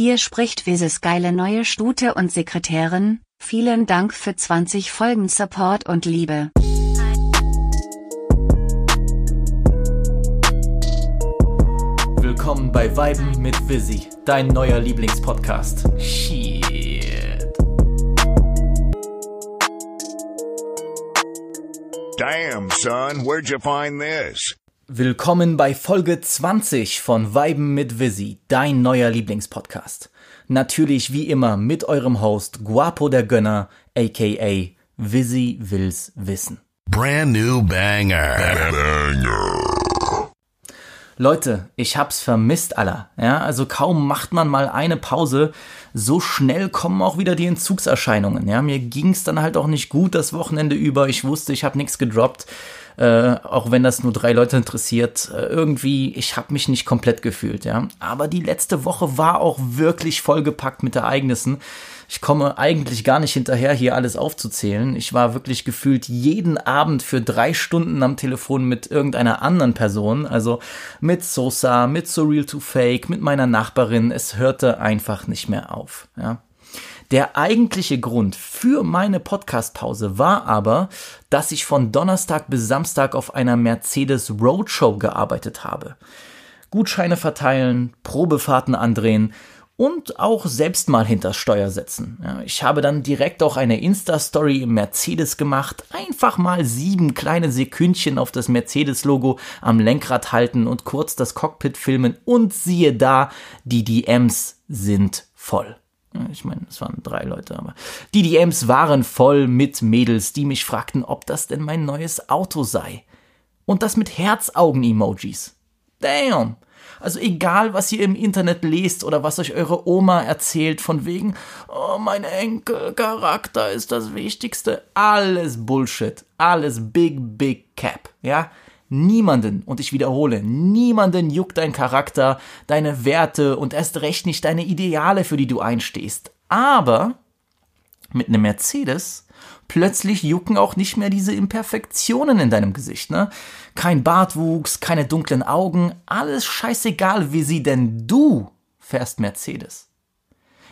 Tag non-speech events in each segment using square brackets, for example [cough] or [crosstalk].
Hier spricht Wieses geile neue Stute und Sekretärin. Vielen Dank für 20 Folgen Support und Liebe. Willkommen bei Weiben mit Visi, dein neuer Lieblingspodcast. Shit. Damn, son, where'd you find this? Willkommen bei Folge 20 von Weiben mit Visi, dein neuer Lieblingspodcast. Natürlich wie immer mit eurem Host Guapo der Gönner, aka Visi will's wissen. Brand new banger. Banger. Leute, ich hab's vermisst, aller. Ja, also kaum macht man mal eine Pause, so schnell kommen auch wieder die Entzugserscheinungen. Ja, mir ging's dann halt auch nicht gut das Wochenende über. Ich wusste, ich habe nichts gedroppt. Äh, auch wenn das nur drei Leute interessiert, äh, irgendwie, ich habe mich nicht komplett gefühlt, ja. Aber die letzte Woche war auch wirklich vollgepackt mit Ereignissen. Ich komme eigentlich gar nicht hinterher, hier alles aufzuzählen. Ich war wirklich gefühlt jeden Abend für drei Stunden am Telefon mit irgendeiner anderen Person, also mit Sosa, mit Surreal to Fake, mit meiner Nachbarin. Es hörte einfach nicht mehr auf, ja. Der eigentliche Grund für meine Podcastpause war aber, dass ich von Donnerstag bis Samstag auf einer Mercedes Roadshow gearbeitet habe. Gutscheine verteilen, Probefahrten andrehen und auch selbst mal hinters Steuer setzen. Ich habe dann direkt auch eine Insta-Story im Mercedes gemacht, einfach mal sieben kleine Sekündchen auf das Mercedes-Logo am Lenkrad halten und kurz das Cockpit filmen und siehe da, die DMs sind voll. Ich meine, es waren drei Leute, aber die DMs waren voll mit Mädels, die mich fragten, ob das denn mein neues Auto sei. Und das mit Herzaugen-Emojis. Damn! Also egal, was ihr im Internet lest oder was euch eure Oma erzählt, von wegen, oh, mein Enkelcharakter ist das Wichtigste. Alles Bullshit. Alles Big, Big Cap. Ja? Niemanden, und ich wiederhole, niemanden juckt dein Charakter, deine Werte und erst recht nicht deine Ideale, für die du einstehst. Aber mit einem Mercedes plötzlich jucken auch nicht mehr diese Imperfektionen in deinem Gesicht, ne? Kein Bartwuchs, keine dunklen Augen, alles scheißegal, wie sie denn du fährst Mercedes.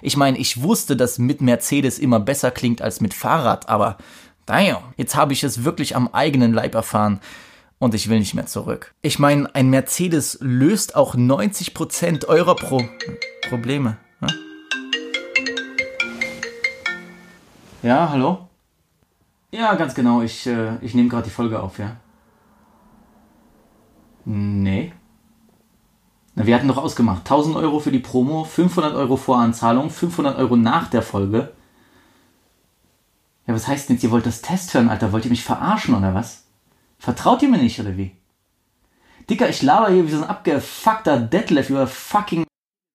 Ich meine, ich wusste, dass mit Mercedes immer besser klingt als mit Fahrrad, aber damn, jetzt habe ich es wirklich am eigenen Leib erfahren und ich will nicht mehr zurück. Ich meine, ein Mercedes löst auch 90% eurer Pro Probleme. Ne? Ja, hallo? Ja, ganz genau. Ich, äh, ich nehme gerade die Folge auf, ja. Nee. Na, wir hatten doch ausgemacht. 1000 Euro für die Promo, 500 Euro Voranzahlung, 500 Euro nach der Folge. Ja, was heißt denn jetzt, ihr wollt das Test hören, Alter? Wollt ihr mich verarschen oder was? Vertraut ihr mir nicht, oder wie? Dicker, ich laber hier wie so ein abgefuckter Deadlift über fucking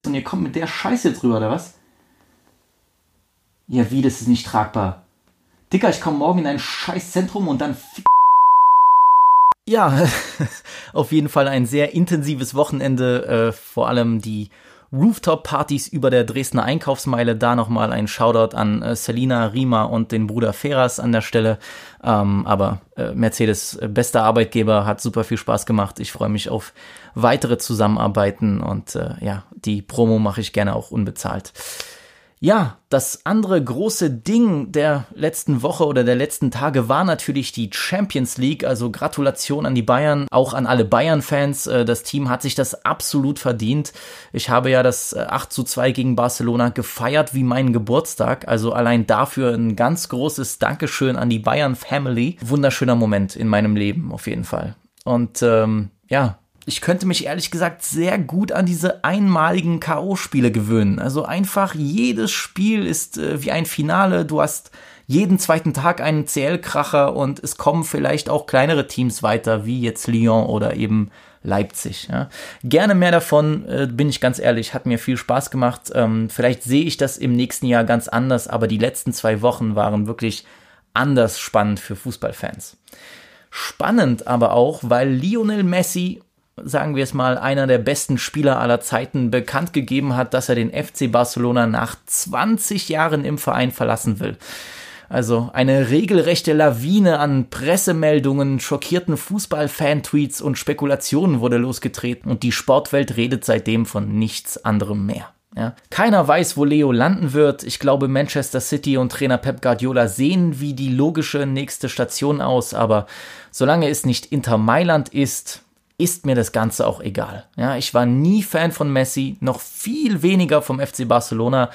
und ihr kommt mit der Scheiße jetzt rüber, oder was? Ja, wie, das ist nicht tragbar. Dicker, ich komme morgen in ein Scheißzentrum und dann ja, [laughs] auf jeden Fall ein sehr intensives Wochenende, äh, vor allem die Rooftop-Partys über der Dresdner Einkaufsmeile. Da nochmal ein Shoutout an äh, Selina, Rima und den Bruder Feras an der Stelle. Ähm, aber äh, Mercedes, äh, bester Arbeitgeber, hat super viel Spaß gemacht. Ich freue mich auf weitere Zusammenarbeiten und äh, ja, die Promo mache ich gerne auch unbezahlt. Ja, das andere große Ding der letzten Woche oder der letzten Tage war natürlich die Champions League. Also Gratulation an die Bayern, auch an alle Bayern-Fans. Äh, das Team hat sich das absolut verdient. Ich habe ja das 8 äh, zu 2 gegen Barcelona gefeiert wie meinen Geburtstag. Also allein dafür ein ganz großes Dankeschön an die Bayern-Family. Wunderschöner Moment in meinem Leben auf jeden Fall. Und ähm, ja, ich könnte mich ehrlich gesagt sehr gut an diese einmaligen K.O.-Spiele gewöhnen. Also einfach jedes Spiel ist äh, wie ein Finale. Du hast jeden zweiten Tag einen CL-Kracher und es kommen vielleicht auch kleinere Teams weiter, wie jetzt Lyon oder eben Leipzig. Ja. Gerne mehr davon, äh, bin ich ganz ehrlich, hat mir viel Spaß gemacht. Ähm, vielleicht sehe ich das im nächsten Jahr ganz anders, aber die letzten zwei Wochen waren wirklich anders spannend für Fußballfans. Spannend aber auch, weil Lionel Messi sagen wir es mal, einer der besten Spieler aller Zeiten bekannt gegeben hat, dass er den FC Barcelona nach 20 Jahren im Verein verlassen will. Also eine regelrechte Lawine an Pressemeldungen, schockierten Fußball-Fan-Tweets und Spekulationen wurde losgetreten und die Sportwelt redet seitdem von nichts anderem mehr. Ja, keiner weiß, wo Leo landen wird. Ich glaube, Manchester City und Trainer Pep Guardiola sehen wie die logische nächste Station aus, aber solange es nicht Inter Mailand ist, ist mir das Ganze auch egal. Ja, ich war nie Fan von Messi, noch viel weniger vom FC Barcelona.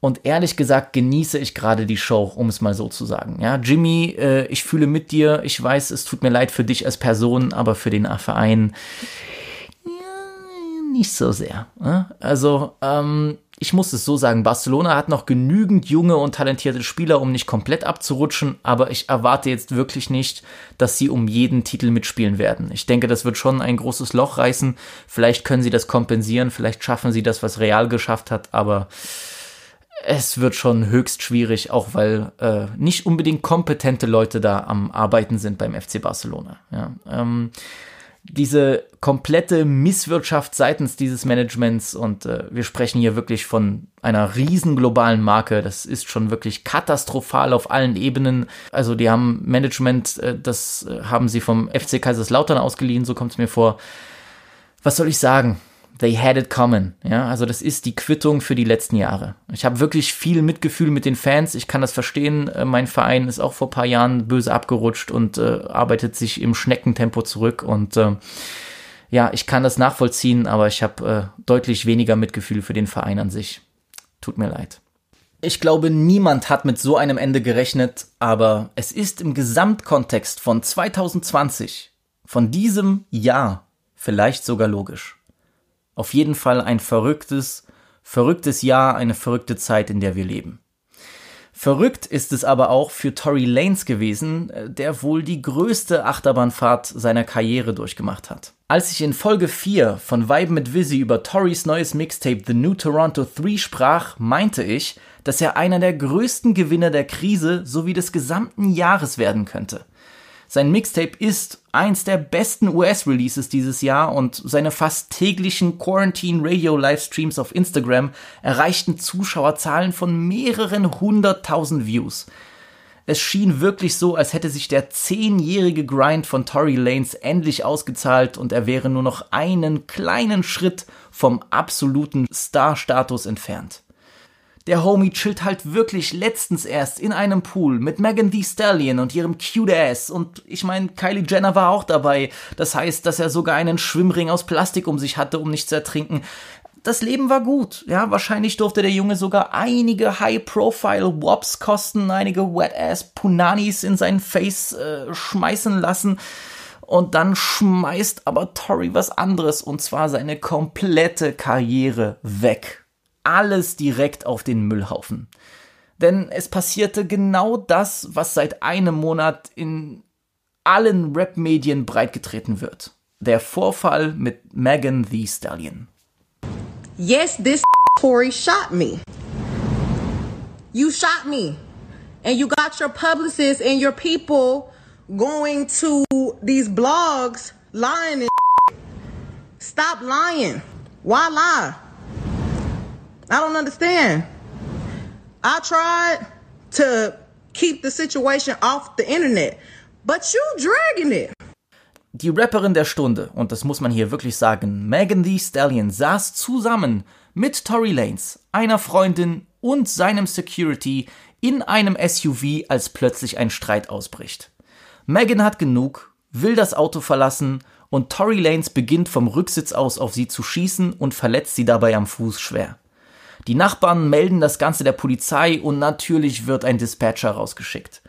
Und ehrlich gesagt genieße ich gerade die Show, um es mal so zu sagen. Ja, Jimmy, äh, ich fühle mit dir. Ich weiß, es tut mir leid für dich als Person, aber für den Verein ja, nicht so sehr. Ja? Also, ähm, ich muss es so sagen, Barcelona hat noch genügend junge und talentierte Spieler, um nicht komplett abzurutschen, aber ich erwarte jetzt wirklich nicht, dass sie um jeden Titel mitspielen werden. Ich denke, das wird schon ein großes Loch reißen. Vielleicht können sie das kompensieren, vielleicht schaffen sie das, was Real geschafft hat, aber es wird schon höchst schwierig, auch weil äh, nicht unbedingt kompetente Leute da am Arbeiten sind beim FC Barcelona. Ja. Ähm, diese komplette Misswirtschaft seitens dieses Managements und äh, wir sprechen hier wirklich von einer riesen globalen Marke. Das ist schon wirklich katastrophal auf allen Ebenen. Also die haben Management, äh, das äh, haben sie vom FC Kaiserslautern ausgeliehen, so kommt es mir vor. Was soll ich sagen? They had it coming. Ja, also das ist die Quittung für die letzten Jahre. Ich habe wirklich viel Mitgefühl mit den Fans. Ich kann das verstehen. Äh, mein Verein ist auch vor paar Jahren böse abgerutscht und äh, arbeitet sich im Schneckentempo zurück. Und äh, ja, ich kann das nachvollziehen, aber ich habe äh, deutlich weniger Mitgefühl für den Verein an sich. Tut mir leid. Ich glaube, niemand hat mit so einem Ende gerechnet, aber es ist im Gesamtkontext von 2020, von diesem Jahr, vielleicht sogar logisch. Auf jeden Fall ein verrücktes, verrücktes Jahr, eine verrückte Zeit, in der wir leben. Verrückt ist es aber auch für Tory Lanes gewesen, äh, der wohl die größte Achterbahnfahrt seiner Karriere durchgemacht hat. Als ich in Folge 4 von Vibe mit Visi über Torys neues Mixtape The New Toronto 3 sprach, meinte ich, dass er einer der größten Gewinner der Krise sowie des gesamten Jahres werden könnte. Sein Mixtape ist eins der besten US-Releases dieses Jahr und seine fast täglichen Quarantine Radio Livestreams auf Instagram erreichten Zuschauerzahlen von mehreren hunderttausend Views. Es schien wirklich so, als hätte sich der zehnjährige Grind von Tory Lanes endlich ausgezahlt und er wäre nur noch einen kleinen Schritt vom absoluten Star-Status entfernt. Der Homie chillt halt wirklich letztens erst in einem Pool mit Megan Thee Stallion und ihrem cute Ass. Und ich meine, Kylie Jenner war auch dabei. Das heißt, dass er sogar einen Schwimmring aus Plastik um sich hatte, um nicht zu ertrinken. Das Leben war gut. Ja, wahrscheinlich durfte der Junge sogar einige High-Profile-Wops kosten, einige Wet-Ass-Punanis in sein Face äh, schmeißen lassen. Und dann schmeißt aber Tori was anderes, und zwar seine komplette Karriere weg alles direkt auf den Müllhaufen. Denn es passierte genau das, was seit einem Monat in allen Rap-Medien breitgetreten wird. Der Vorfall mit Megan Thee Stallion. Yes, this Tory shot me. You shot me. And you got your publicists and your people going to these blogs lying and Stop lying. Why lie? I don't understand. I tried to keep the situation off the internet, but you dragging it. Die Rapperin der Stunde, und das muss man hier wirklich sagen, Megan Thee Stallion saß zusammen mit Tory Lanes, einer Freundin und seinem Security in einem SUV, als plötzlich ein Streit ausbricht. Megan hat genug, will das Auto verlassen und Tory Lanes beginnt vom Rücksitz aus auf sie zu schießen und verletzt sie dabei am Fuß schwer. Die Nachbarn melden das Ganze der Polizei und natürlich wird ein Dispatcher rausgeschickt.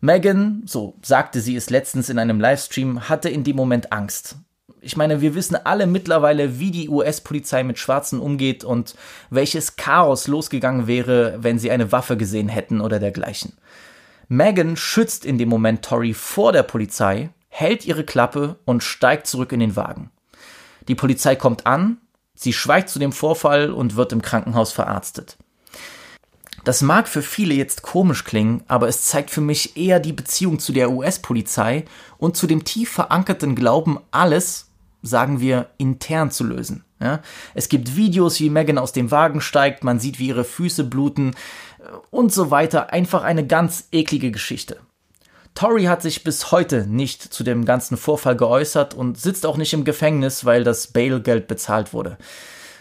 Megan, so sagte sie es letztens in einem Livestream, hatte in dem Moment Angst. Ich meine, wir wissen alle mittlerweile, wie die US-Polizei mit Schwarzen umgeht und welches Chaos losgegangen wäre, wenn sie eine Waffe gesehen hätten oder dergleichen. Megan schützt in dem Moment Tori vor der Polizei, hält ihre Klappe und steigt zurück in den Wagen. Die Polizei kommt an, Sie schweigt zu dem Vorfall und wird im Krankenhaus verarztet. Das mag für viele jetzt komisch klingen, aber es zeigt für mich eher die Beziehung zu der US-Polizei und zu dem tief verankerten Glauben, alles, sagen wir, intern zu lösen. Ja? Es gibt Videos, wie Megan aus dem Wagen steigt, man sieht, wie ihre Füße bluten äh, und so weiter. Einfach eine ganz eklige Geschichte. Tory hat sich bis heute nicht zu dem ganzen Vorfall geäußert und sitzt auch nicht im Gefängnis, weil das Bailgeld bezahlt wurde.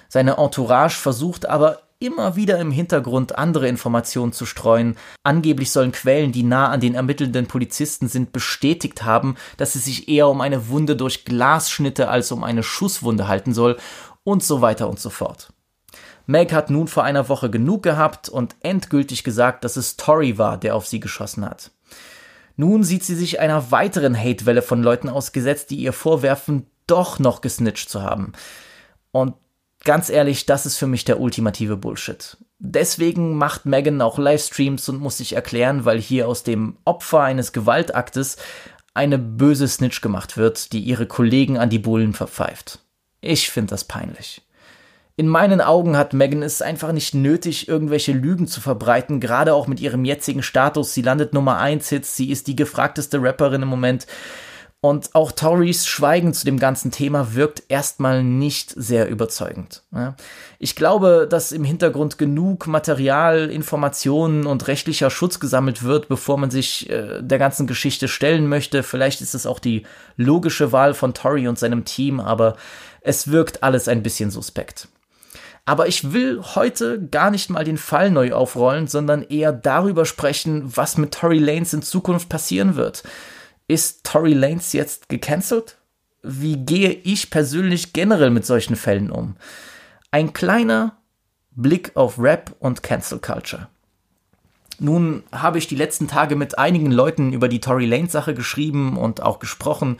Seine Entourage versucht aber immer wieder im Hintergrund andere Informationen zu streuen. Angeblich sollen Quellen, die nah an den ermittelnden Polizisten sind, bestätigt haben, dass es sich eher um eine Wunde durch Glasschnitte als um eine Schusswunde halten soll und so weiter und so fort. Meg hat nun vor einer Woche genug gehabt und endgültig gesagt, dass es Tori war, der auf sie geschossen hat. Nun sieht sie sich einer weiteren Hatewelle von Leuten ausgesetzt, die ihr vorwerfen, doch noch gesnitcht zu haben. Und ganz ehrlich, das ist für mich der ultimative Bullshit. Deswegen macht Megan auch Livestreams und muss sich erklären, weil hier aus dem Opfer eines Gewaltaktes eine böse Snitch gemacht wird, die ihre Kollegen an die Bullen verpfeift. Ich finde das peinlich. In meinen Augen hat Megan es einfach nicht nötig, irgendwelche Lügen zu verbreiten, gerade auch mit ihrem jetzigen Status. Sie landet Nummer 1 Hits, sie ist die gefragteste Rapperin im Moment. Und auch Torys Schweigen zu dem ganzen Thema wirkt erstmal nicht sehr überzeugend. Ich glaube, dass im Hintergrund genug Material, Informationen und rechtlicher Schutz gesammelt wird, bevor man sich äh, der ganzen Geschichte stellen möchte. Vielleicht ist es auch die logische Wahl von Tory und seinem Team, aber es wirkt alles ein bisschen suspekt. Aber ich will heute gar nicht mal den Fall neu aufrollen, sondern eher darüber sprechen, was mit Tory Lanes in Zukunft passieren wird. Ist Tory Lanes jetzt gecancelt? Wie gehe ich persönlich generell mit solchen Fällen um? Ein kleiner Blick auf Rap und Cancel Culture. Nun habe ich die letzten Tage mit einigen Leuten über die Tory Lane Sache geschrieben und auch gesprochen.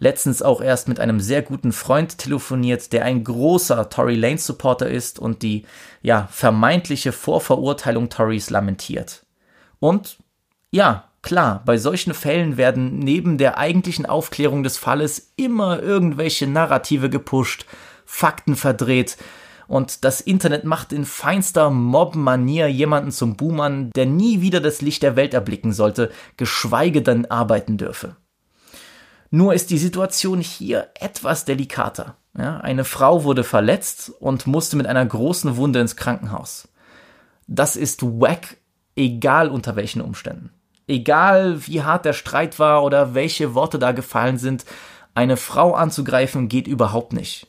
Letztens auch erst mit einem sehr guten Freund telefoniert, der ein großer Tory Lane Supporter ist und die ja vermeintliche Vorverurteilung Torys lamentiert. Und ja, Klar, bei solchen Fällen werden neben der eigentlichen Aufklärung des Falles immer irgendwelche Narrative gepusht, Fakten verdreht, und das Internet macht in feinster Mob-Manier jemanden zum Boomern, der nie wieder das Licht der Welt erblicken sollte, geschweige denn arbeiten dürfe. Nur ist die Situation hier etwas delikater. Ja, eine Frau wurde verletzt und musste mit einer großen Wunde ins Krankenhaus. Das ist wack, egal unter welchen Umständen. Egal wie hart der Streit war oder welche Worte da gefallen sind, eine Frau anzugreifen geht überhaupt nicht.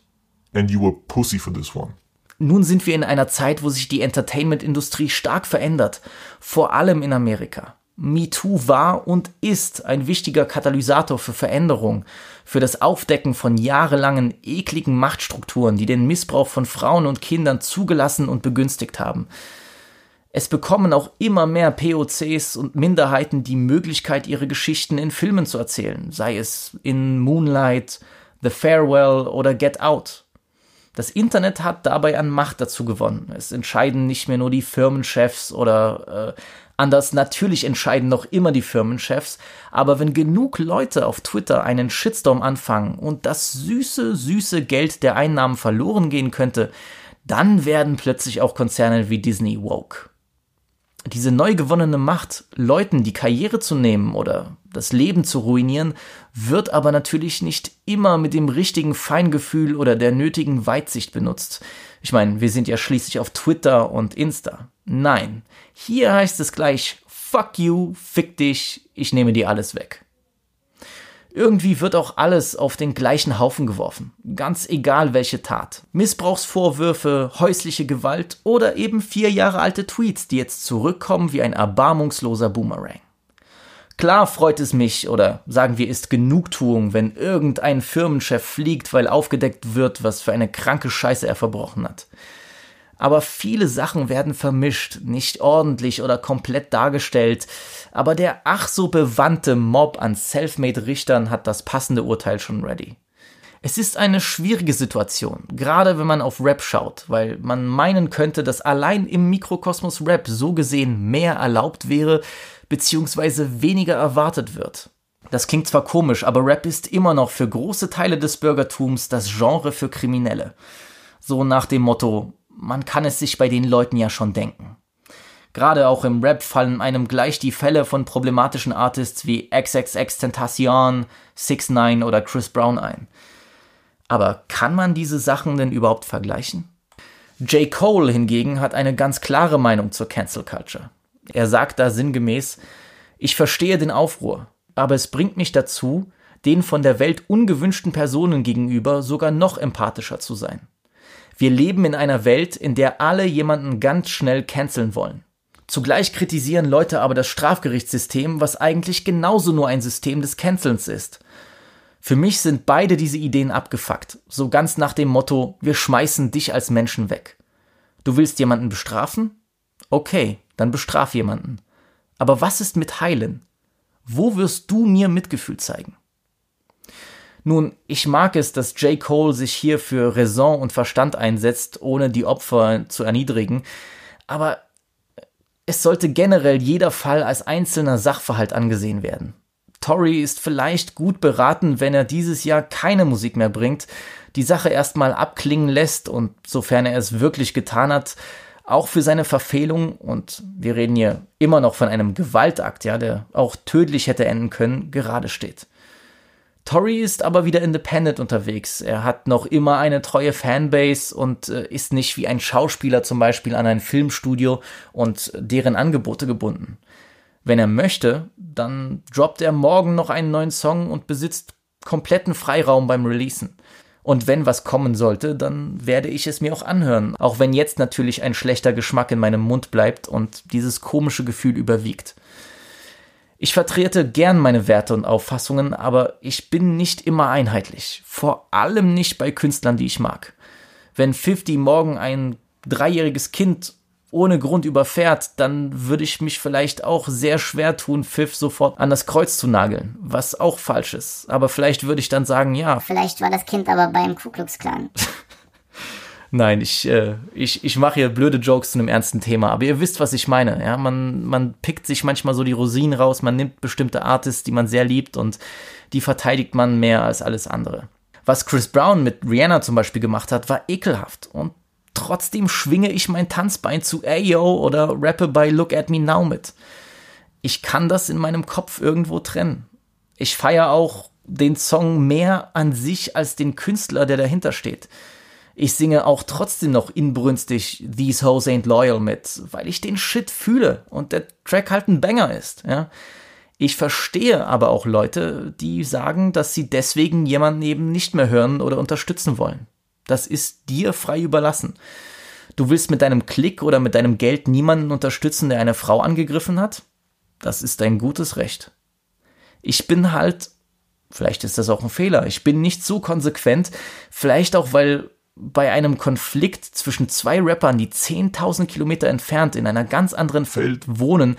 And you were pussy for this one. Nun sind wir in einer Zeit, wo sich die Entertainment-Industrie stark verändert, vor allem in Amerika. MeToo war und ist ein wichtiger Katalysator für Veränderung, für das Aufdecken von jahrelangen ekligen Machtstrukturen, die den Missbrauch von Frauen und Kindern zugelassen und begünstigt haben. Es bekommen auch immer mehr POCs und Minderheiten die Möglichkeit, ihre Geschichten in Filmen zu erzählen, sei es in Moonlight, The Farewell oder Get Out. Das Internet hat dabei an Macht dazu gewonnen. Es entscheiden nicht mehr nur die Firmenchefs oder äh, anders natürlich entscheiden noch immer die Firmenchefs, aber wenn genug Leute auf Twitter einen Shitstorm anfangen und das süße, süße Geld der Einnahmen verloren gehen könnte, dann werden plötzlich auch Konzerne wie Disney woke. Diese neu gewonnene Macht, Leuten die Karriere zu nehmen oder das Leben zu ruinieren, wird aber natürlich nicht immer mit dem richtigen Feingefühl oder der nötigen Weitsicht benutzt. Ich meine, wir sind ja schließlich auf Twitter und Insta. Nein, hier heißt es gleich, fuck you, fick dich, ich nehme dir alles weg. Irgendwie wird auch alles auf den gleichen Haufen geworfen, ganz egal welche Tat. Missbrauchsvorwürfe, häusliche Gewalt oder eben vier Jahre alte Tweets, die jetzt zurückkommen wie ein erbarmungsloser Boomerang. Klar freut es mich oder sagen wir ist Genugtuung, wenn irgendein Firmenchef fliegt, weil aufgedeckt wird, was für eine kranke Scheiße er verbrochen hat aber viele Sachen werden vermischt, nicht ordentlich oder komplett dargestellt, aber der ach so bewandte Mob an Selfmade-Richtern hat das passende Urteil schon ready. Es ist eine schwierige Situation, gerade wenn man auf Rap schaut, weil man meinen könnte, dass allein im Mikrokosmos Rap so gesehen mehr erlaubt wäre, beziehungsweise weniger erwartet wird. Das klingt zwar komisch, aber Rap ist immer noch für große Teile des Bürgertums das Genre für Kriminelle. So nach dem Motto, man kann es sich bei den Leuten ja schon denken. Gerade auch im Rap fallen einem gleich die Fälle von problematischen Artists wie XXX Tentacion, 6 9 oder Chris Brown ein. Aber kann man diese Sachen denn überhaupt vergleichen? J. Cole hingegen hat eine ganz klare Meinung zur Cancel Culture. Er sagt da sinngemäß, ich verstehe den Aufruhr, aber es bringt mich dazu, den von der Welt ungewünschten Personen gegenüber sogar noch empathischer zu sein. Wir leben in einer Welt, in der alle jemanden ganz schnell canceln wollen. Zugleich kritisieren Leute aber das Strafgerichtssystem, was eigentlich genauso nur ein System des Cancelns ist. Für mich sind beide diese Ideen abgefuckt, so ganz nach dem Motto, wir schmeißen dich als Menschen weg. Du willst jemanden bestrafen? Okay, dann bestraf jemanden. Aber was ist mit Heilen? Wo wirst du mir Mitgefühl zeigen? Nun, ich mag es, dass J. Cole sich hier für Raison und Verstand einsetzt, ohne die Opfer zu erniedrigen, aber es sollte generell jeder Fall als einzelner Sachverhalt angesehen werden. Tory ist vielleicht gut beraten, wenn er dieses Jahr keine Musik mehr bringt, die Sache erstmal abklingen lässt und sofern er es wirklich getan hat, auch für seine Verfehlung, und wir reden hier immer noch von einem Gewaltakt, ja, der auch tödlich hätte enden können, gerade steht. Tori ist aber wieder independent unterwegs. Er hat noch immer eine treue Fanbase und äh, ist nicht wie ein Schauspieler zum Beispiel an ein Filmstudio und deren Angebote gebunden. Wenn er möchte, dann droppt er morgen noch einen neuen Song und besitzt kompletten Freiraum beim Releasen. Und wenn was kommen sollte, dann werde ich es mir auch anhören, auch wenn jetzt natürlich ein schlechter Geschmack in meinem Mund bleibt und dieses komische Gefühl überwiegt. Ich vertrete gern meine Werte und Auffassungen, aber ich bin nicht immer einheitlich. Vor allem nicht bei Künstlern, die ich mag. Wenn 50 morgen ein dreijähriges Kind ohne Grund überfährt, dann würde ich mich vielleicht auch sehr schwer tun, Pfiff sofort an das Kreuz zu nageln, was auch falsch ist. Aber vielleicht würde ich dann sagen, ja. Vielleicht war das Kind aber beim Ku Klux Klan. [laughs] Nein, ich, äh, ich, ich mache hier blöde Jokes zu einem ernsten Thema, aber ihr wisst, was ich meine. Ja, man, man pickt sich manchmal so die Rosinen raus, man nimmt bestimmte Artists, die man sehr liebt und die verteidigt man mehr als alles andere. Was Chris Brown mit Rihanna zum Beispiel gemacht hat, war ekelhaft und trotzdem schwinge ich mein Tanzbein zu Ayo oder rappe bei Look at Me Now mit. Ich kann das in meinem Kopf irgendwo trennen. Ich feiere auch den Song mehr an sich als den Künstler, der dahinter steht. Ich singe auch trotzdem noch inbrünstig These Hoes Ain't Loyal mit, weil ich den Shit fühle und der Track halt ein Banger ist, ja. Ich verstehe aber auch Leute, die sagen, dass sie deswegen jemanden eben nicht mehr hören oder unterstützen wollen. Das ist dir frei überlassen. Du willst mit deinem Klick oder mit deinem Geld niemanden unterstützen, der eine Frau angegriffen hat? Das ist dein gutes Recht. Ich bin halt, vielleicht ist das auch ein Fehler, ich bin nicht so konsequent, vielleicht auch, weil bei einem Konflikt zwischen zwei Rappern, die 10.000 Kilometer entfernt in einer ganz anderen Welt wohnen,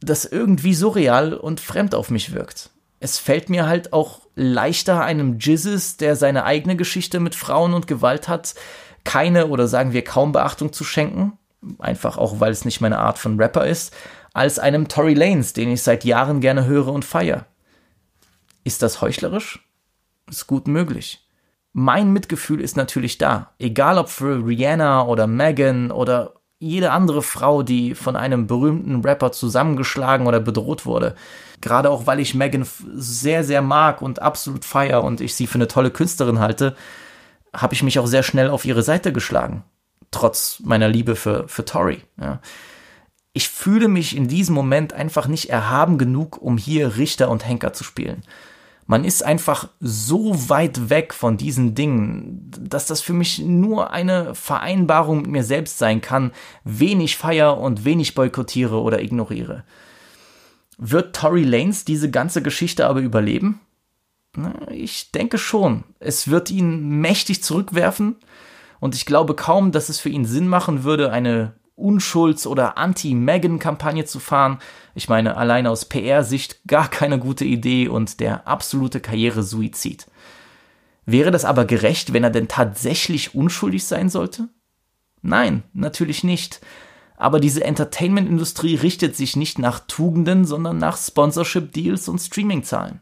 das irgendwie surreal und fremd auf mich wirkt. Es fällt mir halt auch leichter, einem Jizzes, der seine eigene Geschichte mit Frauen und Gewalt hat, keine oder sagen wir kaum Beachtung zu schenken, einfach auch weil es nicht meine Art von Rapper ist, als einem Tory Lanes, den ich seit Jahren gerne höre und feiere. Ist das heuchlerisch? Ist gut möglich mein Mitgefühl ist natürlich da. Egal ob für Rihanna oder Megan oder jede andere Frau, die von einem berühmten Rapper zusammengeschlagen oder bedroht wurde. Gerade auch, weil ich Megan sehr, sehr mag und absolut feier und ich sie für eine tolle Künstlerin halte, habe ich mich auch sehr schnell auf ihre Seite geschlagen. Trotz meiner Liebe für, für Tori. Ja. Ich fühle mich in diesem Moment einfach nicht erhaben genug, um hier Richter und Henker zu spielen man ist einfach so weit weg von diesen Dingen, dass das für mich nur eine Vereinbarung mit mir selbst sein kann, wenig feier und wenig boykottiere oder ignoriere. Wird Tory Lanes diese ganze Geschichte aber überleben? Ich denke schon. Es wird ihn mächtig zurückwerfen und ich glaube kaum, dass es für ihn Sinn machen würde, eine Unschulds- oder Anti-Megan-Kampagne zu fahren. Ich meine, allein aus PR-Sicht gar keine gute Idee und der absolute Karrieresuizid. Wäre das aber gerecht, wenn er denn tatsächlich unschuldig sein sollte? Nein, natürlich nicht. Aber diese Entertainment-Industrie richtet sich nicht nach Tugenden, sondern nach Sponsorship-Deals und Streaming-Zahlen.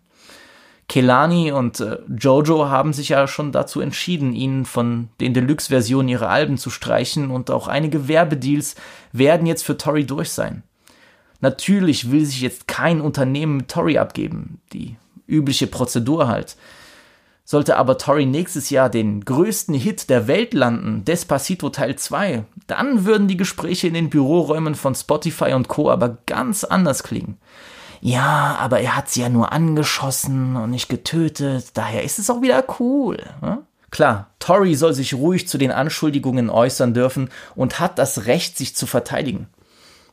Kelani und äh, Jojo haben sich ja schon dazu entschieden, ihn von den Deluxe-Versionen ihrer Alben zu streichen und auch einige Werbedeals werden jetzt für Tori durch sein. Natürlich will sich jetzt kein Unternehmen mit Tori abgeben, die übliche Prozedur halt. Sollte aber Tori nächstes Jahr den größten Hit der Welt landen, Despacito Teil 2, dann würden die Gespräche in den Büroräumen von Spotify und Co. aber ganz anders klingen ja, aber er hat sie ja nur angeschossen und nicht getötet, daher ist es auch wieder cool. Ne? Klar, Tory soll sich ruhig zu den Anschuldigungen äußern dürfen und hat das Recht, sich zu verteidigen.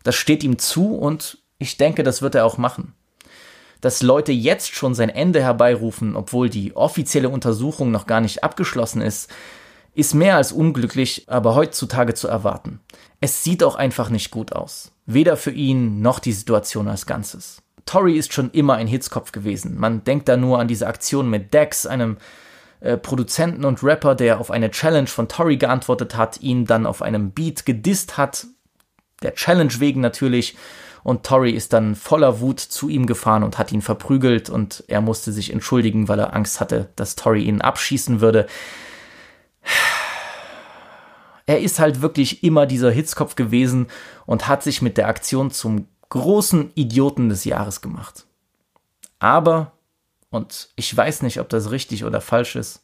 Das steht ihm zu und ich denke, das wird er auch machen. Dass Leute jetzt schon sein Ende herbeirufen, obwohl die offizielle Untersuchung noch gar nicht abgeschlossen ist, ist mehr als unglücklich, aber heutzutage zu erwarten. Es sieht auch einfach nicht gut aus. Weder für ihn noch die Situation als Ganzes. Tory ist schon immer ein Hitzkopf gewesen. Man denkt da nur an diese Aktion mit Dex, einem äh, Produzenten und Rapper, der auf eine Challenge von Tory geantwortet hat, ihn dann auf einem Beat gedisst hat, der Challenge wegen natürlich, und Tory ist dann voller Wut zu ihm gefahren und hat ihn verprügelt und er musste sich entschuldigen, weil er Angst hatte, dass Tory ihn abschießen würde. Er ist halt wirklich immer dieser Hitzkopf gewesen und hat sich mit der Aktion zum großen Idioten des Jahres gemacht. Aber und ich weiß nicht, ob das richtig oder falsch ist.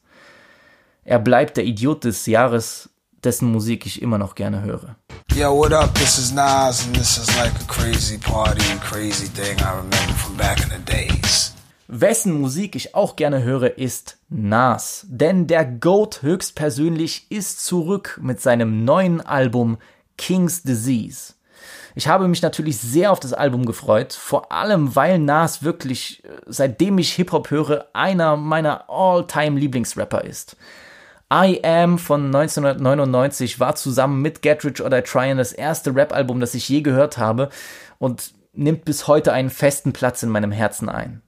Er bleibt der Idiot des Jahres, dessen Musik ich immer noch gerne höre. Yo, what up? This is Nas and this is like a crazy party and crazy thing I remember from back in the days. Wessen Musik ich auch gerne höre, ist Nas. Denn der Goat höchstpersönlich ist zurück mit seinem neuen Album King's Disease. Ich habe mich natürlich sehr auf das Album gefreut, vor allem weil Nas wirklich, äh, seitdem ich Hip-Hop höre, einer meiner all-time Lieblingsrapper ist. I Am von 1999 war zusammen mit Get Rich or Die Tryin' das erste Rap-Album, das ich je gehört habe und nimmt bis heute einen festen Platz in meinem Herzen ein.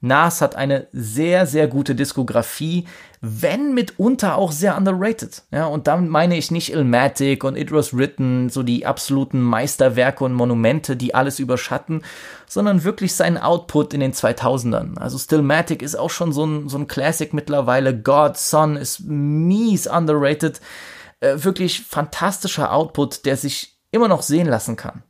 Nas hat eine sehr, sehr gute Diskografie, wenn mitunter auch sehr underrated. Ja, und damit meine ich nicht Ilmatic und It Was Written, so die absoluten Meisterwerke und Monumente, die alles überschatten, sondern wirklich seinen Output in den 2000ern. Also Stillmatic ist auch schon so ein, so ein Classic mittlerweile. God, Son ist mies underrated. Äh, wirklich fantastischer Output, der sich immer noch sehen lassen kann.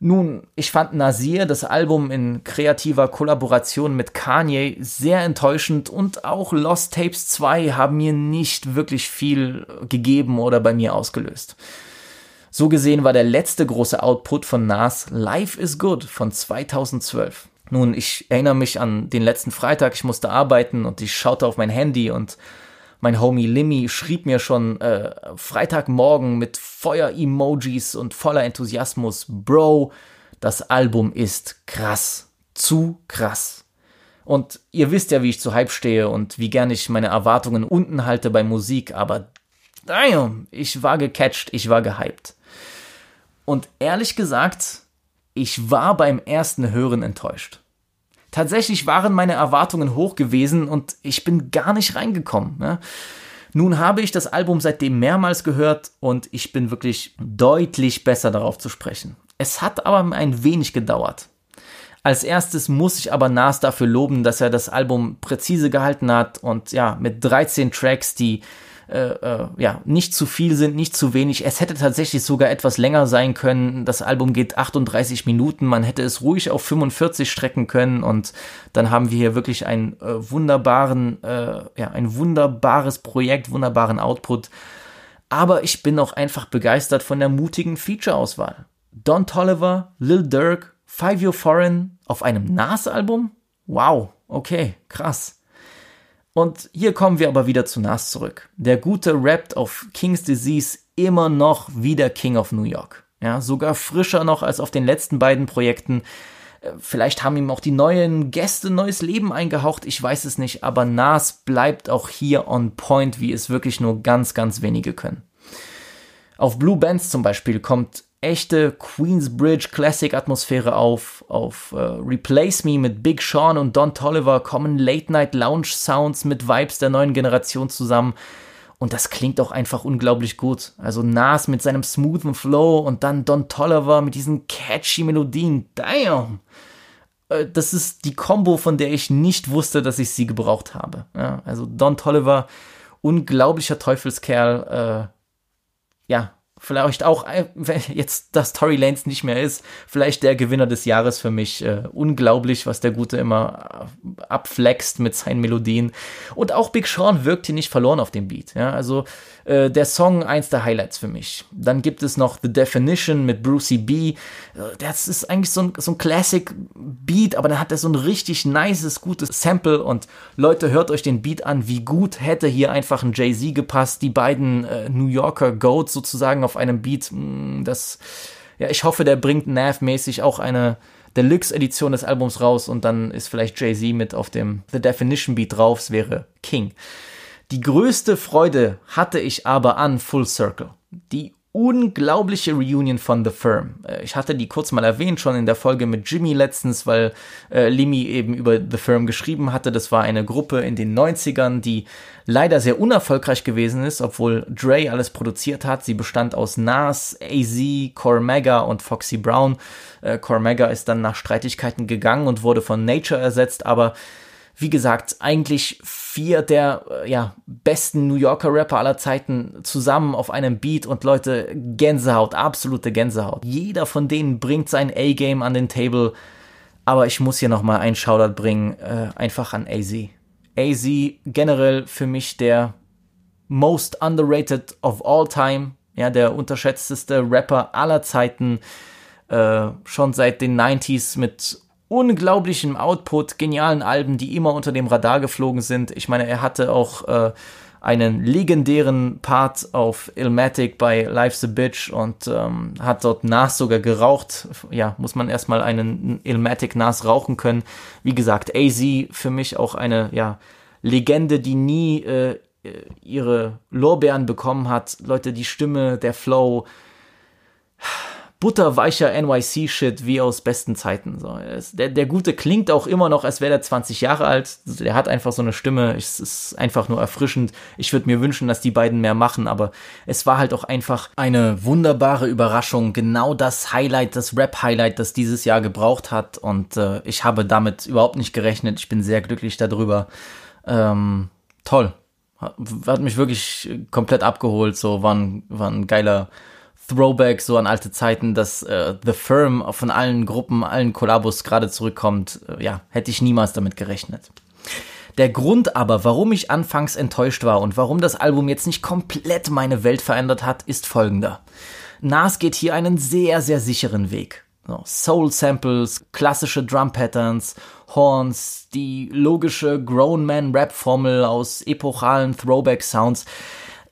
Nun, ich fand Nasir, das Album in kreativer Kollaboration mit Kanye, sehr enttäuschend und auch Lost Tapes 2 haben mir nicht wirklich viel gegeben oder bei mir ausgelöst. So gesehen war der letzte große Output von Nas Life is Good von 2012. Nun, ich erinnere mich an den letzten Freitag, ich musste arbeiten und ich schaute auf mein Handy und mein Homie Limmy schrieb mir schon äh, Freitagmorgen mit Feuer-Emojis und voller Enthusiasmus, Bro, das Album ist krass. Zu krass. Und ihr wisst ja, wie ich zu Hype stehe und wie gern ich meine Erwartungen unten halte bei Musik, aber damn, ich war gecatcht, ich war gehypt. Und ehrlich gesagt, ich war beim ersten Hören enttäuscht. Tatsächlich waren meine Erwartungen hoch gewesen und ich bin gar nicht reingekommen. Ne? Nun habe ich das Album seitdem mehrmals gehört und ich bin wirklich deutlich besser darauf zu sprechen. Es hat aber ein wenig gedauert. Als erstes muss ich aber Nas dafür loben, dass er das Album präzise gehalten hat und ja, mit 13 Tracks, die äh, äh, ja, nicht zu viel sind, nicht zu wenig. Es hätte tatsächlich sogar etwas länger sein können. Das Album geht 38 Minuten. Man hätte es ruhig auf 45 strecken können und dann haben wir hier wirklich einen äh, wunderbaren, äh, ja, ein wunderbares Projekt, wunderbaren Output. Aber ich bin auch einfach begeistert von der mutigen Feature-Auswahl. Don Tolliver, Lil Durk, Five Year Foreign auf einem Nas-Album? Wow, okay, krass. Und hier kommen wir aber wieder zu Nas zurück. Der gute rappt auf King's Disease immer noch wie der King of New York. Ja, sogar frischer noch als auf den letzten beiden Projekten. Äh, vielleicht haben ihm auch die neuen Gäste neues Leben eingehaucht, ich weiß es nicht, aber Nas bleibt auch hier on point, wie es wirklich nur ganz, ganz wenige können. Auf Blue Bands zum Beispiel kommt echte Queensbridge Classic Atmosphäre auf. Auf äh, Replace Me mit Big Sean und Don Tolliver kommen Late Night Lounge Sounds mit Vibes der neuen Generation zusammen. Und das klingt auch einfach unglaublich gut. Also Nas mit seinem smoothen Flow und dann Don Tolliver mit diesen catchy Melodien. Damn! Äh, das ist die Combo, von der ich nicht wusste, dass ich sie gebraucht habe. Ja, also Don Tolliver, unglaublicher Teufelskerl. Äh, ja, vielleicht auch, äh, wenn jetzt das Tory Lanes nicht mehr ist, vielleicht der Gewinner des Jahres für mich. Äh, unglaublich, was der Gute immer äh, abflext mit seinen Melodien. Und auch Big Sean wirkt hier nicht verloren auf dem Beat. Ja, also äh, der Song eins der Highlights für mich. Dann gibt es noch The Definition mit Brucey B. Äh, das ist eigentlich so ein, so ein Classic Beat, aber dann hat er so ein richtig nices, gutes Sample und Leute, hört euch den Beat an, wie gut hätte hier einfach ein Jay-Z gepasst, die beiden äh, New Yorker Goats sozusagen auf einem Beat. Mm, das, ja, ich hoffe, der bringt Nav-mäßig auch eine Deluxe-Edition des Albums raus und dann ist vielleicht Jay-Z mit auf dem The Definition Beat drauf, es wäre King. Die größte Freude hatte ich aber an Full Circle. Die unglaubliche Reunion von The Firm. Äh, ich hatte die kurz mal erwähnt, schon in der Folge mit Jimmy letztens, weil äh, Limi eben über The Firm geschrieben hatte. Das war eine Gruppe in den 90ern, die leider sehr unerfolgreich gewesen ist, obwohl Dre alles produziert hat. Sie bestand aus Nas, AZ, Cormega und Foxy Brown. Äh, Cormega ist dann nach Streitigkeiten gegangen und wurde von Nature ersetzt, aber wie gesagt, eigentlich vier der äh, ja, besten New Yorker Rapper aller Zeiten zusammen auf einem Beat und Leute, Gänsehaut, absolute Gänsehaut. Jeder von denen bringt sein A-Game an den Table, aber ich muss hier nochmal einen Shoutout bringen, äh, einfach an AZ. AZ generell für mich der most underrated of all time, ja, der unterschätzteste Rapper aller Zeiten, äh, schon seit den 90s mit unglaublichem Output, genialen Alben, die immer unter dem Radar geflogen sind. Ich meine, er hatte auch äh, einen legendären Part auf Ilmatic bei Life's a Bitch und ähm, hat dort Nas sogar geraucht. Ja, muss man erstmal einen Ilmatic Nas rauchen können. Wie gesagt, AZ für mich auch eine ja, Legende, die nie äh, ihre Lorbeeren bekommen hat. Leute, die Stimme, der Flow butterweicher NYC-Shit wie aus besten Zeiten. So, der, der Gute klingt auch immer noch, als wäre er 20 Jahre alt. Der hat einfach so eine Stimme. Es ist einfach nur erfrischend. Ich würde mir wünschen, dass die beiden mehr machen, aber es war halt auch einfach eine wunderbare Überraschung. Genau das Highlight, das Rap-Highlight, das dieses Jahr gebraucht hat. Und äh, ich habe damit überhaupt nicht gerechnet. Ich bin sehr glücklich darüber. Ähm, toll. Hat, hat mich wirklich komplett abgeholt. So war ein, war ein geiler Throwback so an alte Zeiten, dass äh, The Firm von allen Gruppen, allen Kollabos gerade zurückkommt, äh, ja, hätte ich niemals damit gerechnet. Der Grund aber, warum ich anfangs enttäuscht war und warum das Album jetzt nicht komplett meine Welt verändert hat, ist folgender. Nas geht hier einen sehr, sehr sicheren Weg. Soul Samples, klassische Drum Patterns, Horns, die logische Grown Man Rap Formel aus epochalen Throwback Sounds.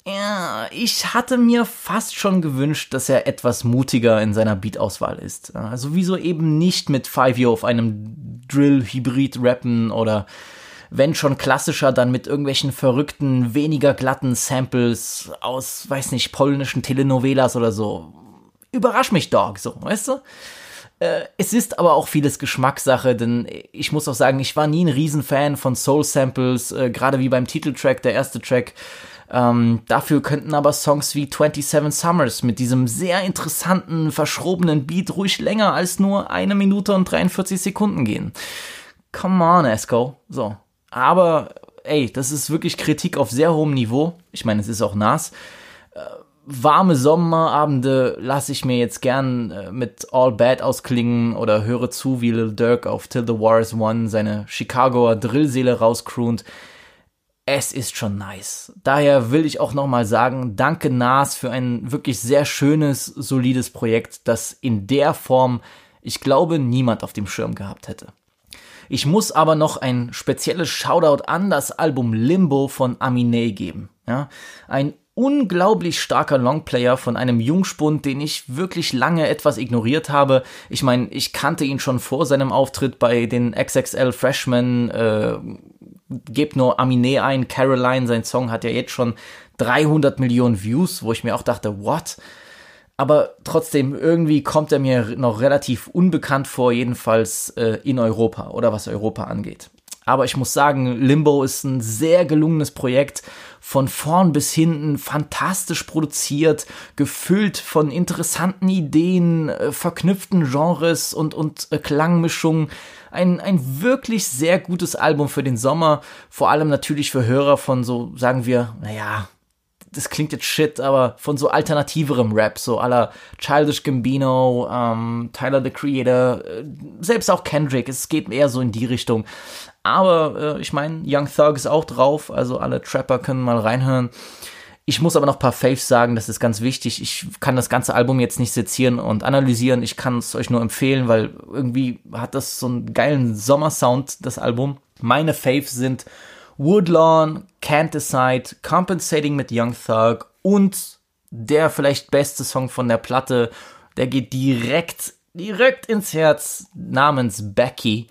Ja, ich hatte mir fast schon gewünscht, dass er etwas mutiger in seiner Beatauswahl ist. Also wieso eben nicht mit Five Year auf einem Drill-Hybrid rappen oder wenn schon klassischer, dann mit irgendwelchen verrückten, weniger glatten Samples aus, weiß nicht, polnischen Telenovelas oder so. Überrasch mich, Dog, so, weißt du? Äh, es ist aber auch vieles Geschmackssache, denn ich muss auch sagen, ich war nie ein Riesenfan von Soul Samples, äh, gerade wie beim Titeltrack, der erste Track ähm, dafür könnten aber Songs wie 27 Summers mit diesem sehr interessanten, verschrobenen Beat ruhig länger als nur eine Minute und 43 Sekunden gehen. Come on, Esco. So. Aber, ey, das ist wirklich Kritik auf sehr hohem Niveau. Ich meine, es ist auch nass. Äh, warme Sommerabende lasse ich mir jetzt gern äh, mit All Bad ausklingen oder höre zu, wie Lil Durk auf Till the War is Won seine Chicagoer Drillseele rauscroont es ist schon nice. Daher will ich auch nochmal sagen, danke Nas für ein wirklich sehr schönes, solides Projekt, das in der Form, ich glaube, niemand auf dem Schirm gehabt hätte. Ich muss aber noch ein spezielles Shoutout an das Album Limbo von Aminé geben. Ja, ein unglaublich starker Longplayer von einem Jungspund, den ich wirklich lange etwas ignoriert habe. Ich meine, ich kannte ihn schon vor seinem Auftritt bei den XXL Freshmen äh, gebt nur Aminé ein, Caroline, sein Song hat ja jetzt schon 300 Millionen Views, wo ich mir auch dachte, what? Aber trotzdem, irgendwie kommt er mir noch relativ unbekannt vor, jedenfalls äh, in Europa oder was Europa angeht. Aber ich muss sagen, Limbo ist ein sehr gelungenes Projekt. Von vorn bis hinten fantastisch produziert, gefüllt von interessanten Ideen, äh, verknüpften Genres und, und äh, Klangmischungen ein, ein wirklich sehr gutes Album für den Sommer. Vor allem natürlich für Hörer von so, sagen wir, naja, das klingt jetzt shit, aber von so alternativerem Rap, so aller Childish Gambino, ähm, Tyler the Creator, äh, selbst auch Kendrick, es geht eher so in die Richtung. Aber äh, ich meine, Young Thug ist auch drauf, also alle Trapper können mal reinhören. Ich muss aber noch ein paar Faves sagen, das ist ganz wichtig. Ich kann das ganze Album jetzt nicht sezieren und analysieren. Ich kann es euch nur empfehlen, weil irgendwie hat das so einen geilen Sommersound, das Album. Meine Faves sind Woodlawn, Can't Decide, Compensating mit Young Thug und der vielleicht beste Song von der Platte, der geht direkt, direkt ins Herz, namens Becky.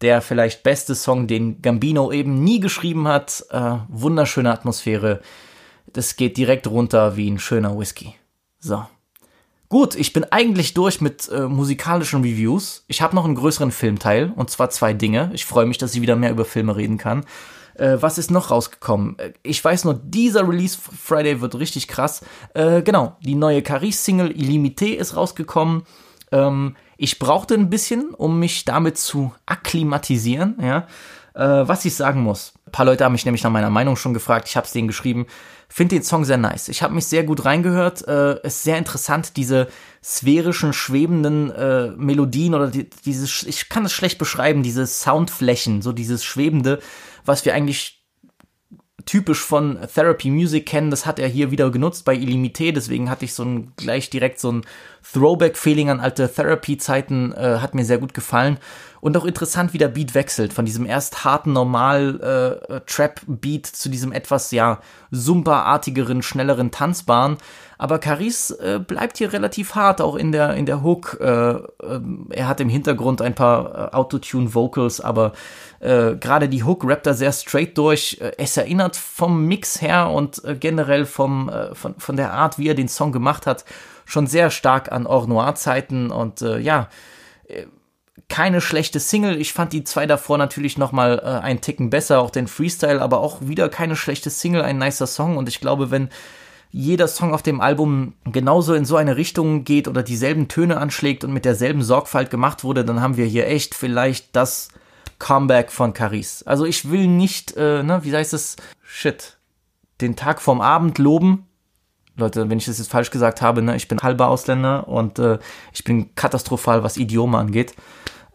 Der vielleicht beste Song, den Gambino eben nie geschrieben hat. Äh, wunderschöne Atmosphäre. Das geht direkt runter wie ein schöner Whisky. So. Gut, ich bin eigentlich durch mit äh, musikalischen Reviews. Ich habe noch einen größeren Filmteil, und zwar zwei Dinge. Ich freue mich, dass ich wieder mehr über Filme reden kann. Äh, was ist noch rausgekommen? Äh, ich weiß nur, dieser Release Friday wird richtig krass. Äh, genau, die neue Caris-Single Illimité ist rausgekommen. Ähm, ich brauchte ein bisschen, um mich damit zu akklimatisieren, ja. Äh, was ich sagen muss. Ein paar Leute haben mich nämlich nach meiner Meinung schon gefragt. Ich habe es denen geschrieben. Finde den Song sehr nice. Ich habe mich sehr gut reingehört. Äh, ist sehr interessant, diese sphärischen, schwebenden äh, Melodien oder die, dieses, ich kann es schlecht beschreiben, diese Soundflächen, so dieses Schwebende was wir eigentlich typisch von Therapy Music kennen, das hat er hier wieder genutzt bei Illimité, deswegen hatte ich so ein gleich direkt so ein Throwback-Feeling an alte Therapy-Zeiten, äh, hat mir sehr gut gefallen. Und auch interessant, wie der Beat wechselt, von diesem erst harten, normal äh, Trap-Beat zu diesem etwas, ja, sumperartigeren, schnelleren, tanzbaren. Aber Caris äh, bleibt hier relativ hart, auch in der, in der Hook. Äh, äh, er hat im Hintergrund ein paar äh, Autotune-Vocals, aber äh, gerade die Hook rappt er sehr straight durch. Äh, es erinnert vom Mix her und generell vom, von, von der Art, wie er den Song gemacht hat, schon sehr stark an Or-Noir-Zeiten und ja, keine schlechte Single. Ich fand die zwei davor natürlich noch mal äh, einen Ticken besser, auch den Freestyle, aber auch wieder keine schlechte Single, ein nicer Song. Und ich glaube, wenn jeder Song auf dem Album genauso in so eine Richtung geht oder dieselben Töne anschlägt und mit derselben Sorgfalt gemacht wurde, dann haben wir hier echt vielleicht das Comeback von Caris. Also ich will nicht, äh, ne, wie heißt es, shit, den Tag vom Abend loben. Leute, wenn ich das jetzt falsch gesagt habe, ne, ich bin halber Ausländer und äh, ich bin katastrophal, was Idiome angeht.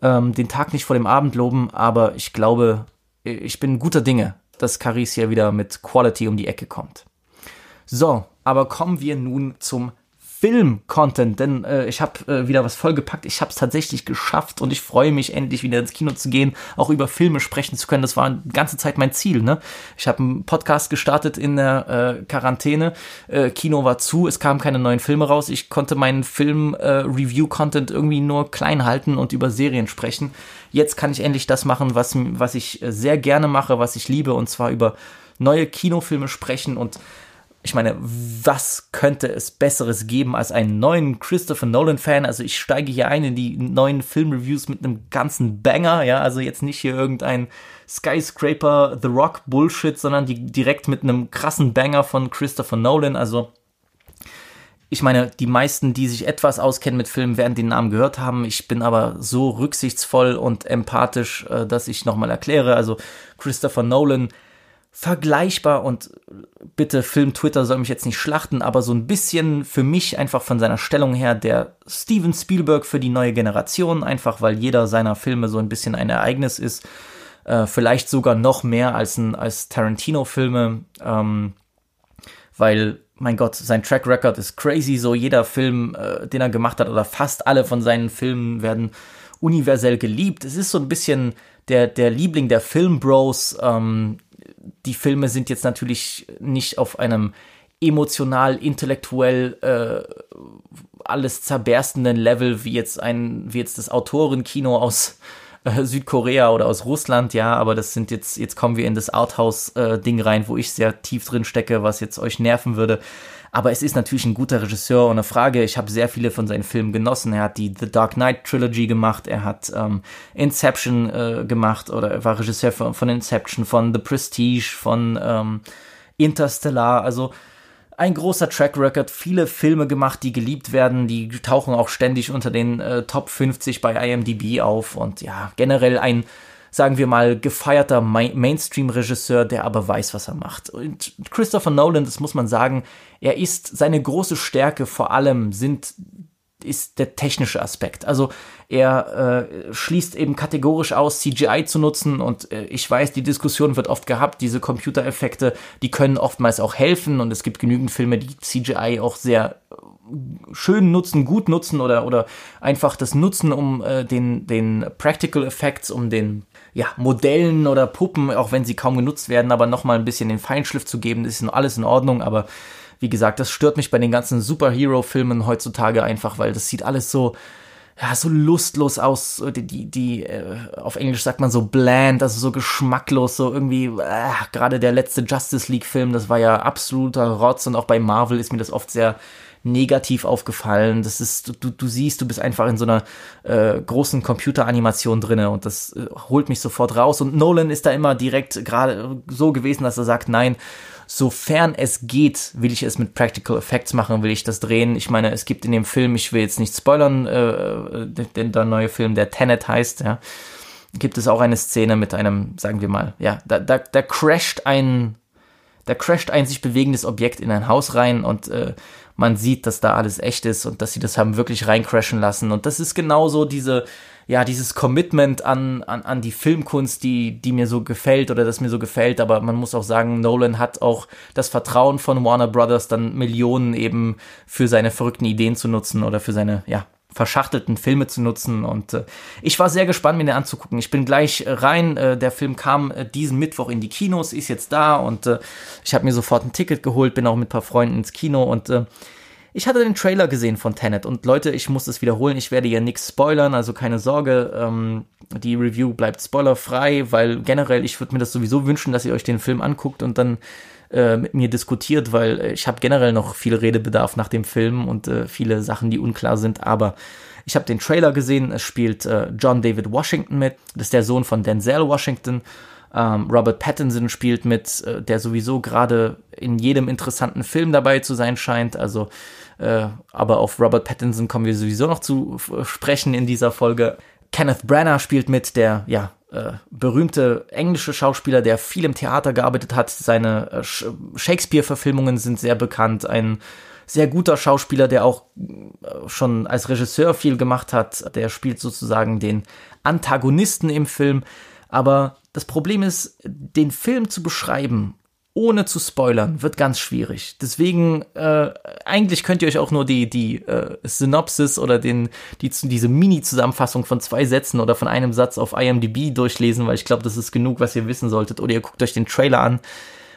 Ähm, den Tag nicht vor dem Abend loben, aber ich glaube, ich bin guter Dinge, dass Caris hier wieder mit Quality um die Ecke kommt. So, aber kommen wir nun zum Film-Content, denn äh, ich habe äh, wieder was vollgepackt. Ich habe es tatsächlich geschafft und ich freue mich endlich wieder ins Kino zu gehen, auch über Filme sprechen zu können. Das war die ganze Zeit mein Ziel. Ne? Ich habe einen Podcast gestartet in der äh, Quarantäne. Äh, Kino war zu, es kamen keine neuen Filme raus. Ich konnte meinen Film-Review-Content äh, irgendwie nur klein halten und über Serien sprechen. Jetzt kann ich endlich das machen, was, was ich äh, sehr gerne mache, was ich liebe, und zwar über neue Kinofilme sprechen und ich meine, was könnte es Besseres geben als einen neuen Christopher Nolan-Fan? Also ich steige hier ein in die neuen Filmreviews mit einem ganzen Banger, ja, also jetzt nicht hier irgendein Skyscraper The Rock Bullshit, sondern die direkt mit einem krassen Banger von Christopher Nolan. Also ich meine, die meisten, die sich etwas auskennen mit Filmen, werden den Namen gehört haben. Ich bin aber so rücksichtsvoll und empathisch, äh, dass ich nochmal erkläre. Also Christopher Nolan vergleichbar und bitte Film Twitter soll mich jetzt nicht schlachten, aber so ein bisschen für mich einfach von seiner Stellung her der Steven Spielberg für die neue Generation, einfach weil jeder seiner Filme so ein bisschen ein Ereignis ist. Äh, vielleicht sogar noch mehr als, als Tarantino-Filme, ähm, weil, mein Gott, sein Track Record ist crazy, so jeder Film, äh, den er gemacht hat, oder fast alle von seinen Filmen werden universell geliebt. Es ist so ein bisschen der, der Liebling der Filmbros, ähm, die Filme sind jetzt natürlich nicht auf einem emotional, intellektuell äh, alles zerberstenden Level wie jetzt ein, wie jetzt das Autorenkino aus äh, Südkorea oder aus Russland, ja, aber das sind jetzt, jetzt kommen wir in das Arthouse-Ding äh, rein, wo ich sehr tief drin stecke, was jetzt euch nerven würde. Aber es ist natürlich ein guter Regisseur eine Frage. Ich habe sehr viele von seinen Filmen genossen. Er hat die The Dark Knight Trilogy gemacht, er hat ähm, Inception äh, gemacht oder er war Regisseur von, von, Inception, von The Prestige, von ähm, Interstellar. Also ein großer Track Record, viele Filme gemacht, die geliebt werden, die tauchen auch ständig unter den äh, Top 50 bei IMDb auf und ja, generell ein sagen wir mal, gefeierter Mainstream-Regisseur, der aber weiß, was er macht. Und Christopher Nolan, das muss man sagen, er ist, seine große Stärke vor allem sind ist der technische Aspekt. Also er äh, schließt eben kategorisch aus, CGI zu nutzen und äh, ich weiß, die Diskussion wird oft gehabt, diese Computereffekte, die können oftmals auch helfen und es gibt genügend Filme, die CGI auch sehr äh, schön nutzen, gut nutzen oder, oder einfach das nutzen, um äh, den, den Practical Effects, um den ja, Modellen oder Puppen, auch wenn sie kaum genutzt werden, aber nochmal ein bisschen den Feinschliff zu geben, ist alles in Ordnung, aber wie gesagt, das stört mich bei den ganzen Superhero-Filmen heutzutage einfach, weil das sieht alles so, ja, so lustlos aus, die, die, die äh, auf Englisch sagt man so bland, also so geschmacklos, so irgendwie, äh, gerade der letzte Justice League-Film, das war ja absoluter Rotz. Und auch bei Marvel ist mir das oft sehr negativ aufgefallen. Das ist, du, du siehst, du bist einfach in so einer äh, großen Computeranimation drinne und das äh, holt mich sofort raus. Und Nolan ist da immer direkt gerade so gewesen, dass er sagt, nein, sofern es geht, will ich es mit Practical Effects machen, will ich das drehen. Ich meine, es gibt in dem Film, ich will jetzt nicht spoilern, äh, denn der neue Film, der Tenet heißt, ja, gibt es auch eine Szene mit einem, sagen wir mal, ja, da, da, da crasht ein, da crasht ein sich bewegendes Objekt in ein Haus rein und äh, man sieht, dass da alles echt ist und dass sie das haben wirklich reincrashen lassen. Und das ist genauso diese, ja, dieses Commitment an, an, an die Filmkunst, die, die mir so gefällt oder das mir so gefällt. Aber man muss auch sagen, Nolan hat auch das Vertrauen von Warner Brothers, dann Millionen eben für seine verrückten Ideen zu nutzen oder für seine, ja, verschachtelten Filme zu nutzen. Und äh, ich war sehr gespannt, mir den anzugucken. Ich bin gleich rein. Äh, der Film kam äh, diesen Mittwoch in die Kinos, ist jetzt da und äh, ich habe mir sofort ein Ticket geholt, bin auch mit ein paar Freunden ins Kino und äh, ich hatte den Trailer gesehen von Tenet und Leute, ich muss es wiederholen, ich werde hier nichts spoilern, also keine Sorge, ähm, die Review bleibt spoilerfrei, weil generell, ich würde mir das sowieso wünschen, dass ihr euch den Film anguckt und dann äh, mit mir diskutiert, weil ich habe generell noch viel Redebedarf nach dem Film und äh, viele Sachen, die unklar sind, aber ich habe den Trailer gesehen, es spielt äh, John David Washington mit, das ist der Sohn von Denzel Washington ähm, Robert Pattinson spielt mit, äh, der sowieso gerade in jedem interessanten Film dabei zu sein scheint. Also, äh, aber auf Robert Pattinson kommen wir sowieso noch zu sprechen in dieser Folge. Kenneth Branagh spielt mit, der ja äh, berühmte englische Schauspieler, der viel im Theater gearbeitet hat. Seine äh, Shakespeare-Verfilmungen sind sehr bekannt. Ein sehr guter Schauspieler, der auch äh, schon als Regisseur viel gemacht hat. Der spielt sozusagen den Antagonisten im Film. Aber das Problem ist, den Film zu beschreiben, ohne zu spoilern, wird ganz schwierig. Deswegen, äh, eigentlich könnt ihr euch auch nur die, die äh, Synopsis oder den, die, diese Mini-Zusammenfassung von zwei Sätzen oder von einem Satz auf IMDb durchlesen, weil ich glaube, das ist genug, was ihr wissen solltet. Oder ihr guckt euch den Trailer an.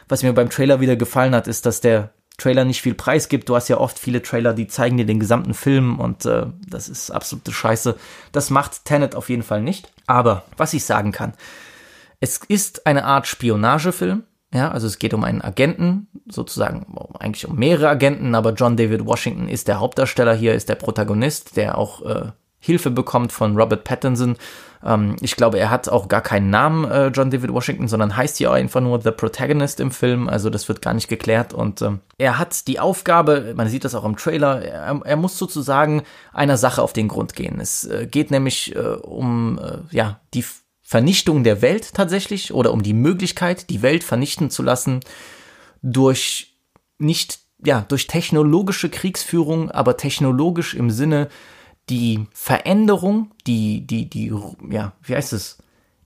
Was mir beim Trailer wieder gefallen hat, ist, dass der Trailer nicht viel Preis gibt. Du hast ja oft viele Trailer, die zeigen dir den gesamten Film und äh, das ist absolute Scheiße. Das macht Tenet auf jeden Fall nicht. Aber was ich sagen kann, es ist eine Art Spionagefilm. Ja, also es geht um einen Agenten, sozusagen eigentlich um mehrere Agenten, aber John David Washington ist der Hauptdarsteller hier, ist der Protagonist, der auch äh, Hilfe bekommt von Robert Pattinson. Ähm, ich glaube, er hat auch gar keinen Namen, äh, John David Washington, sondern heißt hier einfach nur The Protagonist im Film. Also das wird gar nicht geklärt. Und ähm, er hat die Aufgabe, man sieht das auch im Trailer, er, er muss sozusagen einer Sache auf den Grund gehen. Es äh, geht nämlich äh, um äh, ja die Vernichtung der Welt tatsächlich oder um die Möglichkeit, die Welt vernichten zu lassen durch nicht, ja, durch technologische Kriegsführung, aber technologisch im Sinne die Veränderung, die, die, die, ja, wie heißt es?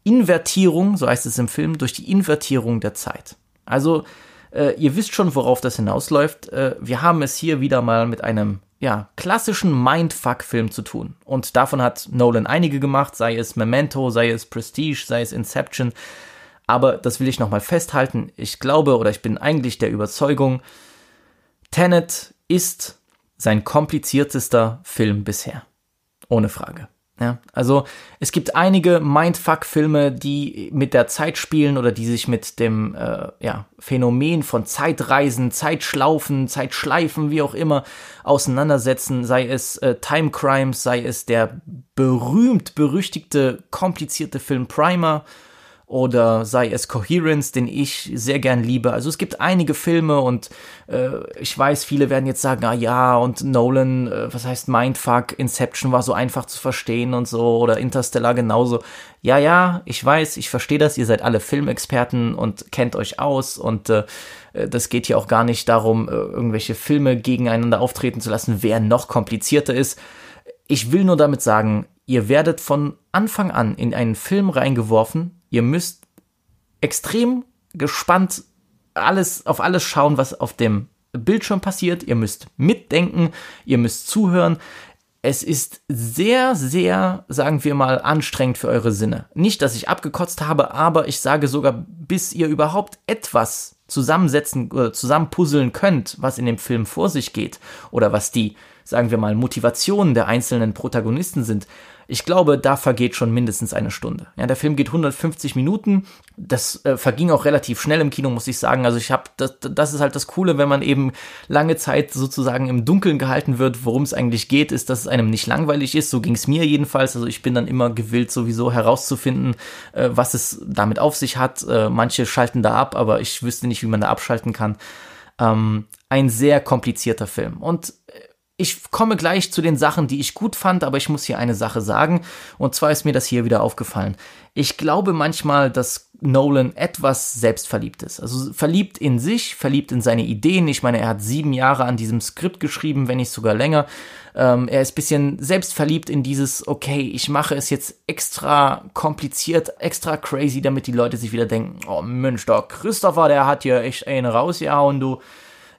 Invertierung, so heißt es im Film, durch die Invertierung der Zeit. Also, äh, ihr wisst schon, worauf das hinausläuft. Äh, wir haben es hier wieder mal mit einem ja, klassischen Mindfuck-Film zu tun. Und davon hat Nolan einige gemacht, sei es Memento, sei es Prestige, sei es Inception. Aber das will ich nochmal festhalten. Ich glaube oder ich bin eigentlich der Überzeugung, Tenet ist sein kompliziertester Film bisher. Ohne Frage. Ja, also es gibt einige Mindfuck-Filme, die mit der Zeit spielen oder die sich mit dem äh, ja, Phänomen von Zeitreisen, Zeitschlaufen, Zeitschleifen, wie auch immer, auseinandersetzen. Sei es äh, Time Crimes, sei es der berühmt berüchtigte, komplizierte Film Primer oder sei es Coherence, den ich sehr gern liebe. Also es gibt einige Filme und äh, ich weiß, viele werden jetzt sagen, ah ja, und Nolan, äh, was heißt Mindfuck, Inception war so einfach zu verstehen und so oder Interstellar genauso. Ja, ja, ich weiß, ich verstehe das, ihr seid alle Filmexperten und kennt euch aus und äh, das geht hier auch gar nicht darum, äh, irgendwelche Filme gegeneinander auftreten zu lassen, wer noch komplizierter ist. Ich will nur damit sagen, ihr werdet von Anfang an in einen Film reingeworfen, Ihr müsst extrem gespannt alles, auf alles schauen, was auf dem Bildschirm passiert. Ihr müsst mitdenken, ihr müsst zuhören. Es ist sehr, sehr, sagen wir mal, anstrengend für eure Sinne. Nicht, dass ich abgekotzt habe, aber ich sage sogar, bis ihr überhaupt etwas zusammensetzen oder zusammenpuzzeln könnt, was in dem Film vor sich geht oder was die, sagen wir mal, Motivationen der einzelnen Protagonisten sind, ich glaube, da vergeht schon mindestens eine Stunde. Ja, der Film geht 150 Minuten. Das äh, verging auch relativ schnell im Kino, muss ich sagen. Also ich habe, das, das ist halt das Coole, wenn man eben lange Zeit sozusagen im Dunkeln gehalten wird, worum es eigentlich geht, ist, dass es einem nicht langweilig ist. So ging es mir jedenfalls. Also ich bin dann immer gewillt, sowieso herauszufinden, äh, was es damit auf sich hat. Äh, manche schalten da ab, aber ich wüsste nicht, wie man da abschalten kann. Ähm, ein sehr komplizierter Film. Und ich komme gleich zu den Sachen, die ich gut fand, aber ich muss hier eine Sache sagen. Und zwar ist mir das hier wieder aufgefallen. Ich glaube manchmal, dass Nolan etwas selbstverliebt ist. Also verliebt in sich, verliebt in seine Ideen. Ich meine, er hat sieben Jahre an diesem Skript geschrieben, wenn nicht sogar länger. Ähm, er ist bisschen selbstverliebt in dieses, okay, ich mache es jetzt extra kompliziert, extra crazy, damit die Leute sich wieder denken, oh Mensch, der Christopher, der hat hier echt einen rausgehauen, du.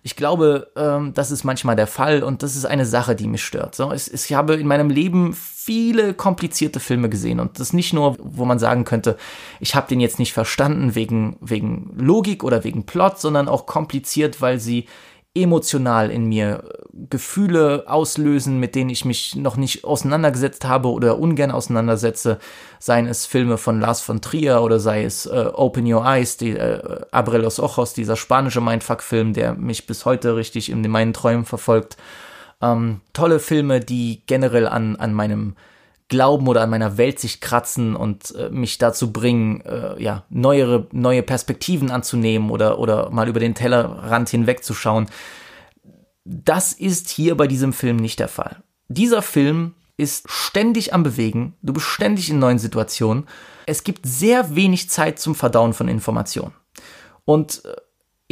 Ich glaube, ähm, das ist manchmal der Fall und das ist eine Sache, die mich stört. So, es, ich habe in meinem Leben viele komplizierte Filme gesehen und das nicht nur, wo man sagen könnte, ich habe den jetzt nicht verstanden wegen, wegen Logik oder wegen Plot, sondern auch kompliziert, weil sie emotional in mir Gefühle auslösen, mit denen ich mich noch nicht auseinandergesetzt habe oder ungern auseinandersetze, seien es Filme von Lars von Trier oder sei es äh, Open Your Eyes, die, äh, Abre los Ojos, dieser spanische Mindfuck-Film, der mich bis heute richtig in meinen Träumen verfolgt. Ähm, tolle Filme, die generell an, an meinem Glauben oder an meiner Welt sich kratzen und äh, mich dazu bringen, äh, ja, neuere, neue Perspektiven anzunehmen oder, oder mal über den Tellerrand hinwegzuschauen. Das ist hier bei diesem Film nicht der Fall. Dieser Film ist ständig am Bewegen, du bist ständig in neuen Situationen. Es gibt sehr wenig Zeit zum Verdauen von Informationen. Und äh,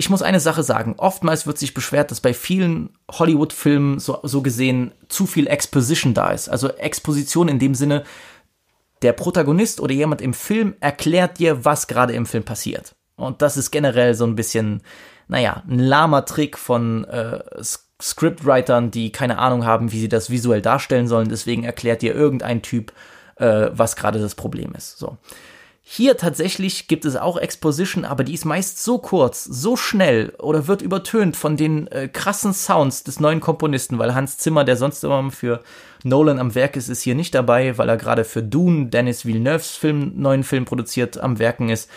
ich muss eine Sache sagen. Oftmals wird sich beschwert, dass bei vielen Hollywood-Filmen so, so gesehen zu viel Exposition da ist. Also Exposition in dem Sinne, der Protagonist oder jemand im Film erklärt dir, was gerade im Film passiert. Und das ist generell so ein bisschen, naja, ein lahmer Trick von äh, Scriptwritern, die keine Ahnung haben, wie sie das visuell darstellen sollen. Deswegen erklärt dir irgendein Typ, äh, was gerade das Problem ist. So. Hier tatsächlich gibt es auch Exposition, aber die ist meist so kurz, so schnell oder wird übertönt von den äh, krassen Sounds des neuen Komponisten, weil Hans Zimmer, der sonst immer für Nolan am Werk ist, ist hier nicht dabei, weil er gerade für Dune, Dennis Villeneuves Film, neuen Film produziert, am Werken ist.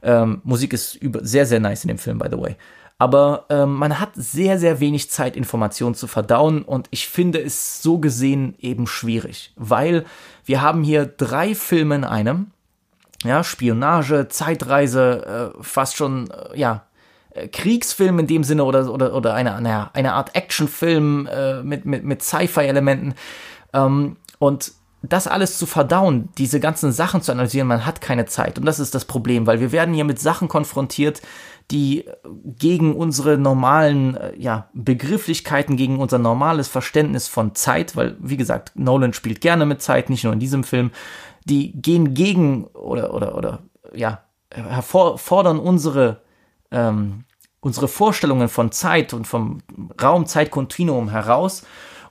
Ähm, Musik ist über, sehr, sehr nice in dem Film, by the way. Aber ähm, man hat sehr, sehr wenig Zeit, Informationen zu verdauen und ich finde es so gesehen eben schwierig, weil wir haben hier drei Filme in einem ja, Spionage, Zeitreise, äh, fast schon, äh, ja, äh, Kriegsfilm in dem Sinne oder, oder, oder eine, eine, eine Art Actionfilm äh, mit, mit, mit Sci-Fi-Elementen. Ähm, und das alles zu verdauen, diese ganzen Sachen zu analysieren, man hat keine Zeit. Und das ist das Problem, weil wir werden hier mit Sachen konfrontiert, die gegen unsere normalen äh, ja, Begrifflichkeiten, gegen unser normales Verständnis von Zeit, weil, wie gesagt, Nolan spielt gerne mit Zeit, nicht nur in diesem Film, die gehen gegen oder, oder, oder, ja, hervor, unsere, ähm, unsere Vorstellungen von Zeit und vom Raum-Zeit-Kontinuum heraus.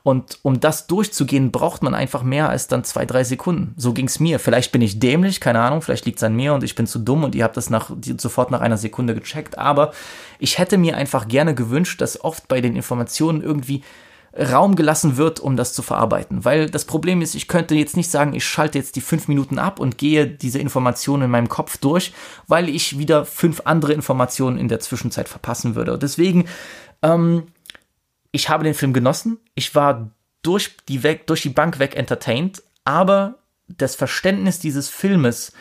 Und um das durchzugehen, braucht man einfach mehr als dann zwei, drei Sekunden. So ging es mir. Vielleicht bin ich dämlich, keine Ahnung, vielleicht liegt es an mir und ich bin zu dumm und ihr habt das nach, sofort nach einer Sekunde gecheckt. Aber ich hätte mir einfach gerne gewünscht, dass oft bei den Informationen irgendwie Raum gelassen wird, um das zu verarbeiten. Weil das Problem ist, ich könnte jetzt nicht sagen, ich schalte jetzt die fünf Minuten ab und gehe diese Informationen in meinem Kopf durch, weil ich wieder fünf andere Informationen in der Zwischenzeit verpassen würde. Und deswegen, ähm, ich habe den Film genossen. Ich war durch die, weg, durch die Bank weg entertained, aber das Verständnis dieses Filmes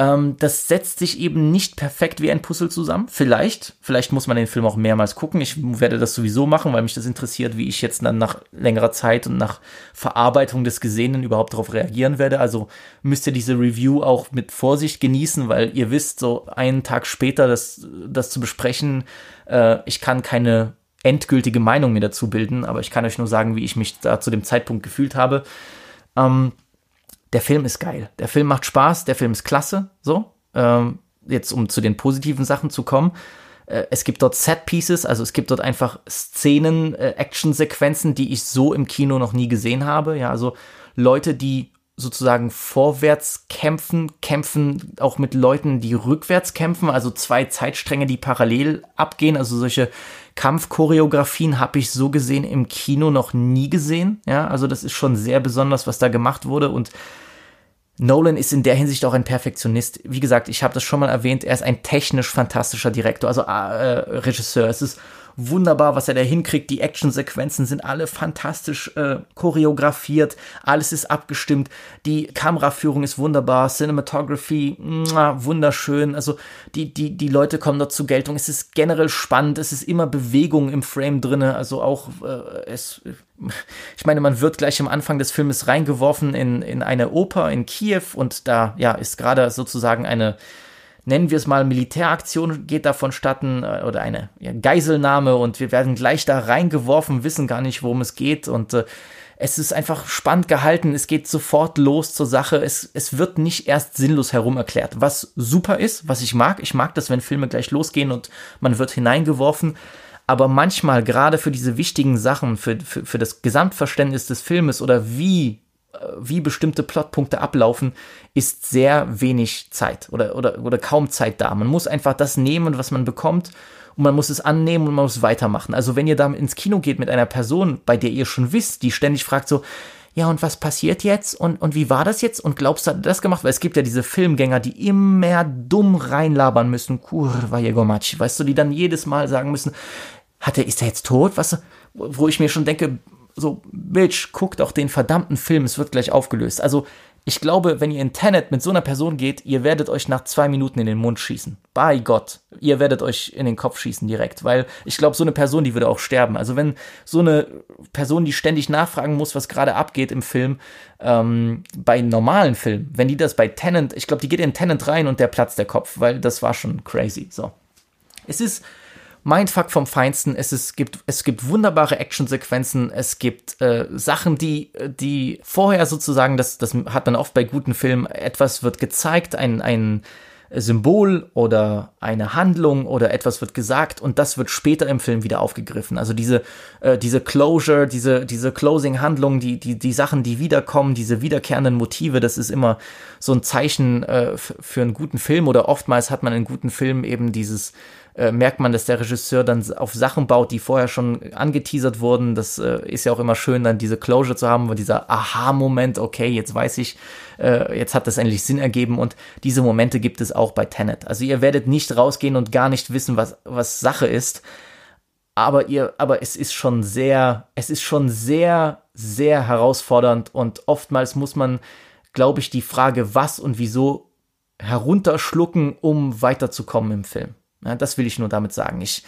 Ähm, das setzt sich eben nicht perfekt wie ein Puzzle zusammen. Vielleicht, vielleicht muss man den Film auch mehrmals gucken. Ich werde das sowieso machen, weil mich das interessiert, wie ich jetzt dann nach längerer Zeit und nach Verarbeitung des Gesehenen überhaupt darauf reagieren werde. Also müsst ihr diese Review auch mit Vorsicht genießen, weil ihr wisst, so einen Tag später das, das zu besprechen, äh, ich kann keine endgültige Meinung mir dazu bilden, aber ich kann euch nur sagen, wie ich mich da zu dem Zeitpunkt gefühlt habe. Ähm, der Film ist geil. Der Film macht Spaß, der Film ist klasse, so. Ähm, jetzt, um zu den positiven Sachen zu kommen. Äh, es gibt dort Set Pieces, also es gibt dort einfach Szenen, äh, Action-Sequenzen, die ich so im Kino noch nie gesehen habe. Ja, also Leute, die sozusagen vorwärts kämpfen, kämpfen auch mit Leuten, die rückwärts kämpfen, also zwei Zeitstränge, die parallel abgehen, also solche Kampfchoreografien habe ich so gesehen im Kino noch nie gesehen. Ja, also das ist schon sehr besonders, was da gemacht wurde und Nolan ist in der Hinsicht auch ein Perfektionist. Wie gesagt, ich habe das schon mal erwähnt, er ist ein technisch fantastischer Direktor, also äh, Regisseur. Es ist wunderbar, was er da hinkriegt. Die Actionsequenzen sind alle fantastisch äh, choreografiert. Alles ist abgestimmt. Die Kameraführung ist wunderbar. Cinematography, muah, wunderschön. Also die, die, die Leute kommen dort zur Geltung. Es ist generell spannend. Es ist immer Bewegung im Frame drinne. Also auch äh, es, [laughs] ich meine, man wird gleich am Anfang des Filmes reingeworfen in, in eine Oper in Kiew und da, ja, ist gerade sozusagen eine, nennen wir es mal, Militäraktion geht da vonstatten äh, oder eine Geiselnahme und wir werden gleich da reingeworfen, wissen gar nicht, worum es geht und äh, es ist einfach spannend gehalten, es geht sofort los zur Sache, es, es wird nicht erst sinnlos herum erklärt, was super ist, was ich mag. Ich mag das, wenn Filme gleich losgehen und man wird hineingeworfen. Aber manchmal, gerade für diese wichtigen Sachen, für, für, für das Gesamtverständnis des Filmes oder wie wie bestimmte Plotpunkte ablaufen, ist sehr wenig Zeit oder, oder, oder kaum Zeit da. Man muss einfach das nehmen, was man bekommt und man muss es annehmen und man muss weitermachen. Also wenn ihr da ins Kino geht mit einer Person, bei der ihr schon wisst, die ständig fragt so, ja, und was passiert jetzt? Und, und wie war das jetzt? Und glaubst du, hat das gemacht? Weil es gibt ja diese Filmgänger, die immer dumm reinlabern müssen. Kurva Jegomachi, weißt du, die dann jedes Mal sagen müssen, hat er, ist er jetzt tot? Was, wo ich mir schon denke, so, Bitch, guck doch den verdammten Film, es wird gleich aufgelöst. Also, ich glaube, wenn ihr in Tenet mit so einer Person geht, ihr werdet euch nach zwei Minuten in den Mund schießen. Bei Gott. Ihr werdet euch in den Kopf schießen direkt. Weil ich glaube, so eine Person, die würde auch sterben. Also wenn so eine Person, die ständig nachfragen muss, was gerade abgeht im Film, ähm, bei normalen Filmen, wenn die das bei Tenant, ich glaube, die geht in Tenant rein und der platzt der Kopf, weil das war schon crazy. So. Es ist Mindfuck vom Feinsten. Es, ist, gibt, es gibt wunderbare Actionsequenzen. Es gibt äh, Sachen, die, die vorher sozusagen, das, das hat man oft bei guten Filmen, etwas wird gezeigt, ein, ein Symbol oder eine Handlung oder etwas wird gesagt und das wird später im Film wieder aufgegriffen. Also diese, äh, diese Closure, diese, diese Closing-Handlung, die, die, die Sachen, die wiederkommen, diese wiederkehrenden Motive, das ist immer so ein Zeichen äh, für einen guten Film oder oftmals hat man in guten Filmen eben dieses äh, merkt man, dass der Regisseur dann auf Sachen baut, die vorher schon angeteasert wurden. Das äh, ist ja auch immer schön, dann diese Closure zu haben, dieser Aha-Moment, okay, jetzt weiß ich, äh, jetzt hat das endlich Sinn ergeben und diese Momente gibt es auch bei Tenet. Also ihr werdet nicht rausgehen und gar nicht wissen, was, was Sache ist. Aber ihr, aber es ist schon sehr, es ist schon sehr, sehr herausfordernd und oftmals muss man, glaube ich, die Frage, was und wieso herunterschlucken, um weiterzukommen im Film. Ja, das will ich nur damit sagen. Ich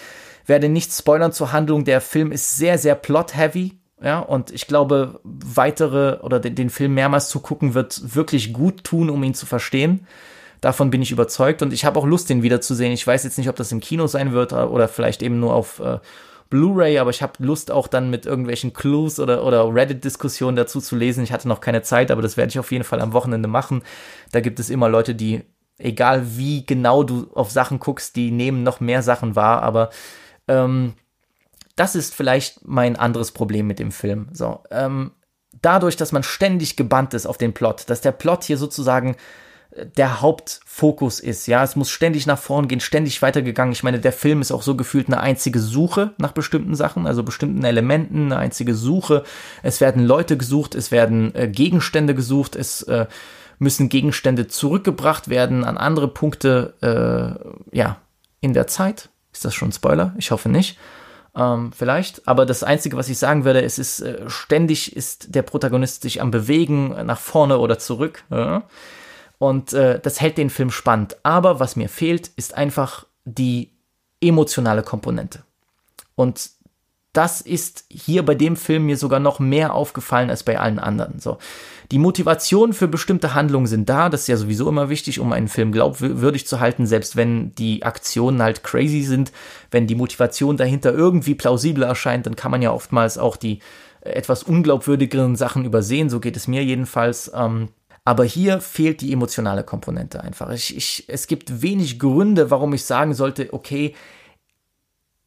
werde nicht spoilern zur Handlung. Der Film ist sehr, sehr plot-heavy. Ja, und ich glaube, weitere oder den, den Film mehrmals zu gucken wird wirklich gut tun, um ihn zu verstehen. Davon bin ich überzeugt und ich habe auch Lust, den wiederzusehen. Ich weiß jetzt nicht, ob das im Kino sein wird oder vielleicht eben nur auf äh, Blu-ray, aber ich habe Lust auch dann mit irgendwelchen Clues oder, oder Reddit-Diskussionen dazu zu lesen. Ich hatte noch keine Zeit, aber das werde ich auf jeden Fall am Wochenende machen. Da gibt es immer Leute, die egal wie genau du auf Sachen guckst, die nehmen noch mehr Sachen wahr, aber ähm, das ist vielleicht mein anderes Problem mit dem Film. So, ähm, dadurch, dass man ständig gebannt ist auf den Plot, dass der Plot hier sozusagen äh, der Hauptfokus ist, ja, es muss ständig nach vorn gehen, ständig weitergegangen. Ich meine, der Film ist auch so gefühlt eine einzige Suche nach bestimmten Sachen, also bestimmten Elementen, eine einzige Suche. Es werden Leute gesucht, es werden äh, Gegenstände gesucht, es äh, müssen Gegenstände zurückgebracht werden an andere Punkte, äh, ja, in der Zeit. Ist das schon Spoiler? Ich hoffe nicht. Ähm, vielleicht. Aber das Einzige, was ich sagen würde, es ist äh, ständig ist der Protagonist sich am Bewegen nach vorne oder zurück. Ja. Und äh, das hält den Film spannend. Aber was mir fehlt, ist einfach die emotionale Komponente. Und das ist hier bei dem Film mir sogar noch mehr aufgefallen als bei allen anderen. So. Die Motivationen für bestimmte Handlungen sind da. Das ist ja sowieso immer wichtig, um einen Film glaubwürdig zu halten, selbst wenn die Aktionen halt crazy sind. Wenn die Motivation dahinter irgendwie plausibel erscheint, dann kann man ja oftmals auch die äh, etwas unglaubwürdigeren Sachen übersehen. So geht es mir jedenfalls. Ähm, aber hier fehlt die emotionale Komponente einfach. Ich, ich, es gibt wenig Gründe, warum ich sagen sollte, okay,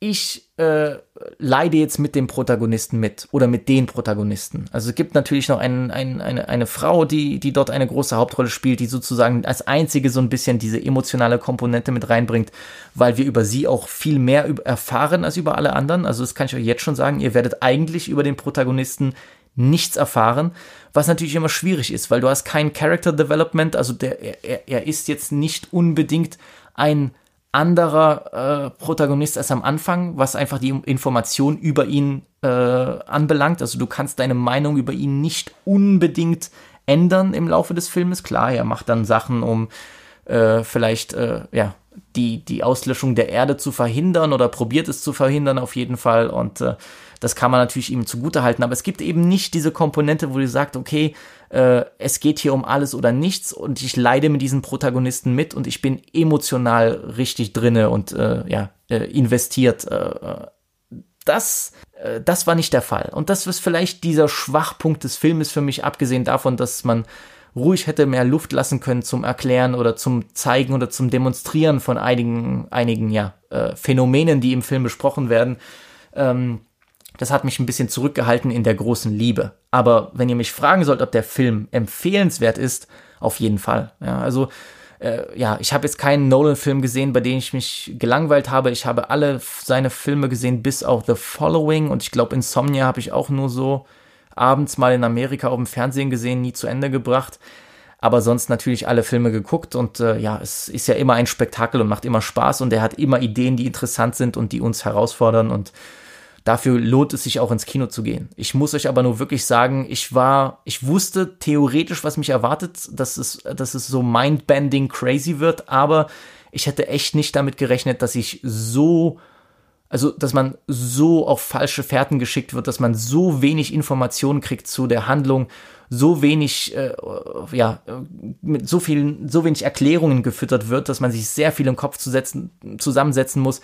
ich äh, leide jetzt mit dem Protagonisten mit oder mit den Protagonisten. Also es gibt natürlich noch ein, ein, eine, eine Frau, die, die dort eine große Hauptrolle spielt, die sozusagen als einzige so ein bisschen diese emotionale Komponente mit reinbringt, weil wir über sie auch viel mehr erfahren als über alle anderen. Also das kann ich euch jetzt schon sagen, ihr werdet eigentlich über den Protagonisten nichts erfahren, was natürlich immer schwierig ist, weil du hast kein Character Development, also der, er, er ist jetzt nicht unbedingt ein anderer äh, Protagonist als am Anfang, was einfach die Information über ihn äh, anbelangt. Also du kannst deine Meinung über ihn nicht unbedingt ändern im Laufe des Filmes. Klar, er macht dann Sachen, um äh, vielleicht äh, ja die die Auslöschung der Erde zu verhindern oder probiert es zu verhindern auf jeden Fall und äh, das kann man natürlich ihm zugute halten, aber es gibt eben nicht diese Komponente, wo du sagst, okay, äh, es geht hier um alles oder nichts und ich leide mit diesen Protagonisten mit und ich bin emotional richtig drinne und äh, ja, äh, investiert. Äh, äh, das, äh, das war nicht der Fall. Und das ist vielleicht dieser Schwachpunkt des Filmes für mich, abgesehen davon, dass man ruhig hätte mehr Luft lassen können zum Erklären oder zum Zeigen oder zum Demonstrieren von einigen, einigen ja, äh, Phänomenen, die im Film besprochen werden. Ähm, das hat mich ein bisschen zurückgehalten in der großen Liebe. Aber wenn ihr mich fragen sollt, ob der Film empfehlenswert ist, auf jeden Fall. Ja, also äh, ja, ich habe jetzt keinen Nolan-Film gesehen, bei dem ich mich gelangweilt habe. Ich habe alle seine Filme gesehen, bis auch The Following und ich glaube Insomnia habe ich auch nur so abends mal in Amerika auf dem Fernsehen gesehen, nie zu Ende gebracht. Aber sonst natürlich alle Filme geguckt und äh, ja, es ist ja immer ein Spektakel und macht immer Spaß und er hat immer Ideen, die interessant sind und die uns herausfordern und Dafür lohnt es sich auch ins Kino zu gehen. Ich muss euch aber nur wirklich sagen, ich war, ich wusste theoretisch, was mich erwartet, dass es, dass es so mindbending crazy wird, aber ich hätte echt nicht damit gerechnet, dass ich so, also, dass man so auf falsche Fährten geschickt wird, dass man so wenig Informationen kriegt zu der Handlung, so wenig, äh, ja, mit so vielen, so wenig Erklärungen gefüttert wird, dass man sich sehr viel im Kopf zu setzen, zusammensetzen muss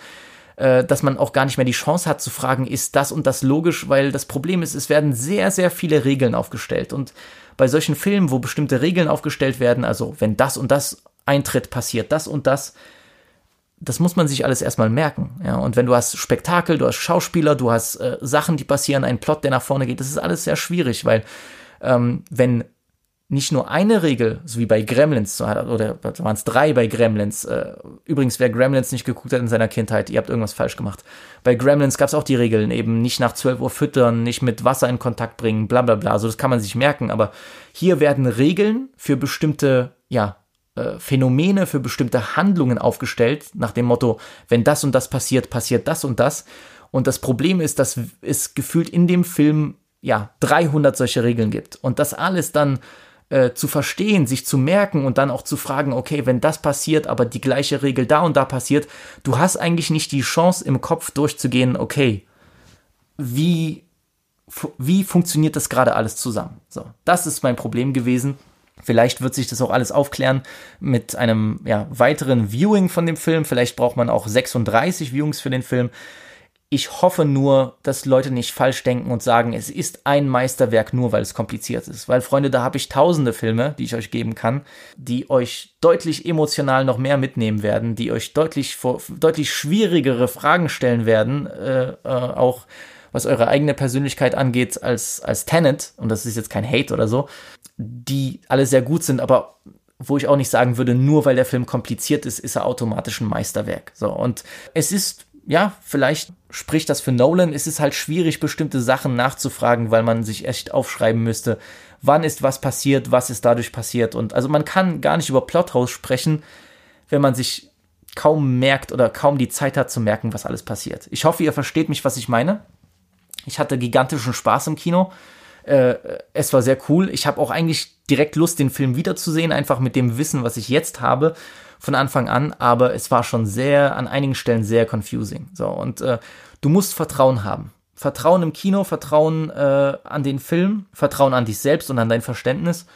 äh, dass man auch gar nicht mehr die Chance hat zu fragen, ist das und das logisch, weil das Problem ist, es werden sehr, sehr viele Regeln aufgestellt. Und bei solchen Filmen, wo bestimmte Regeln aufgestellt werden, also wenn das und das eintritt, passiert das und das, das muss man sich alles erstmal merken. Ja, und wenn du hast Spektakel, du hast Schauspieler, du hast äh, Sachen, die passieren, einen Plot, der nach vorne geht, das ist alles sehr schwierig, weil ähm, wenn nicht nur eine Regel, so wie bei Gremlins, oder waren es drei bei Gremlins. Äh, übrigens, wer Gremlins nicht geguckt hat in seiner Kindheit, ihr habt irgendwas falsch gemacht. Bei Gremlins gab es auch die Regeln, eben nicht nach 12 Uhr füttern, nicht mit Wasser in Kontakt bringen, bla bla bla. So, das kann man sich merken, aber hier werden Regeln für bestimmte, ja, äh, Phänomene, für bestimmte Handlungen aufgestellt, nach dem Motto, wenn das und das passiert, passiert das und das. Und das Problem ist, dass es gefühlt in dem Film, ja, 300 solche Regeln gibt. Und das alles dann äh, zu verstehen, sich zu merken und dann auch zu fragen, okay, wenn das passiert, aber die gleiche Regel da und da passiert, du hast eigentlich nicht die Chance im Kopf durchzugehen, okay, wie, wie funktioniert das gerade alles zusammen? So, das ist mein Problem gewesen. Vielleicht wird sich das auch alles aufklären mit einem ja, weiteren Viewing von dem Film. Vielleicht braucht man auch 36 Viewings für den Film. Ich hoffe nur, dass Leute nicht falsch denken und sagen, es ist ein Meisterwerk nur, weil es kompliziert ist. Weil, Freunde, da habe ich tausende Filme, die ich euch geben kann, die euch deutlich emotional noch mehr mitnehmen werden, die euch deutlich, vor, deutlich schwierigere Fragen stellen werden, äh, äh, auch was eure eigene Persönlichkeit angeht, als, als Tenet, und das ist jetzt kein Hate oder so, die alle sehr gut sind, aber wo ich auch nicht sagen würde, nur weil der Film kompliziert ist, ist er automatisch ein Meisterwerk. So, und es ist ja, vielleicht spricht das für Nolan. Es ist halt schwierig, bestimmte Sachen nachzufragen, weil man sich echt aufschreiben müsste, wann ist was passiert, was ist dadurch passiert. Und also man kann gar nicht über Plothouse sprechen, wenn man sich kaum merkt oder kaum die Zeit hat zu merken, was alles passiert. Ich hoffe, ihr versteht mich, was ich meine. Ich hatte gigantischen Spaß im Kino. äh, es war sehr cool. Ich habe auch eigentlich direkt Lust, den Film wiederzusehen, einfach mit dem Wissen, was ich jetzt habe von Anfang an, aber es war schon sehr, an einigen Stellen sehr confusing. So, und äh, du musst Vertrauen haben. Vertrauen im Kino, Vertrauen äh, an den Film, Vertrauen an dich selbst und an dein Verständnis.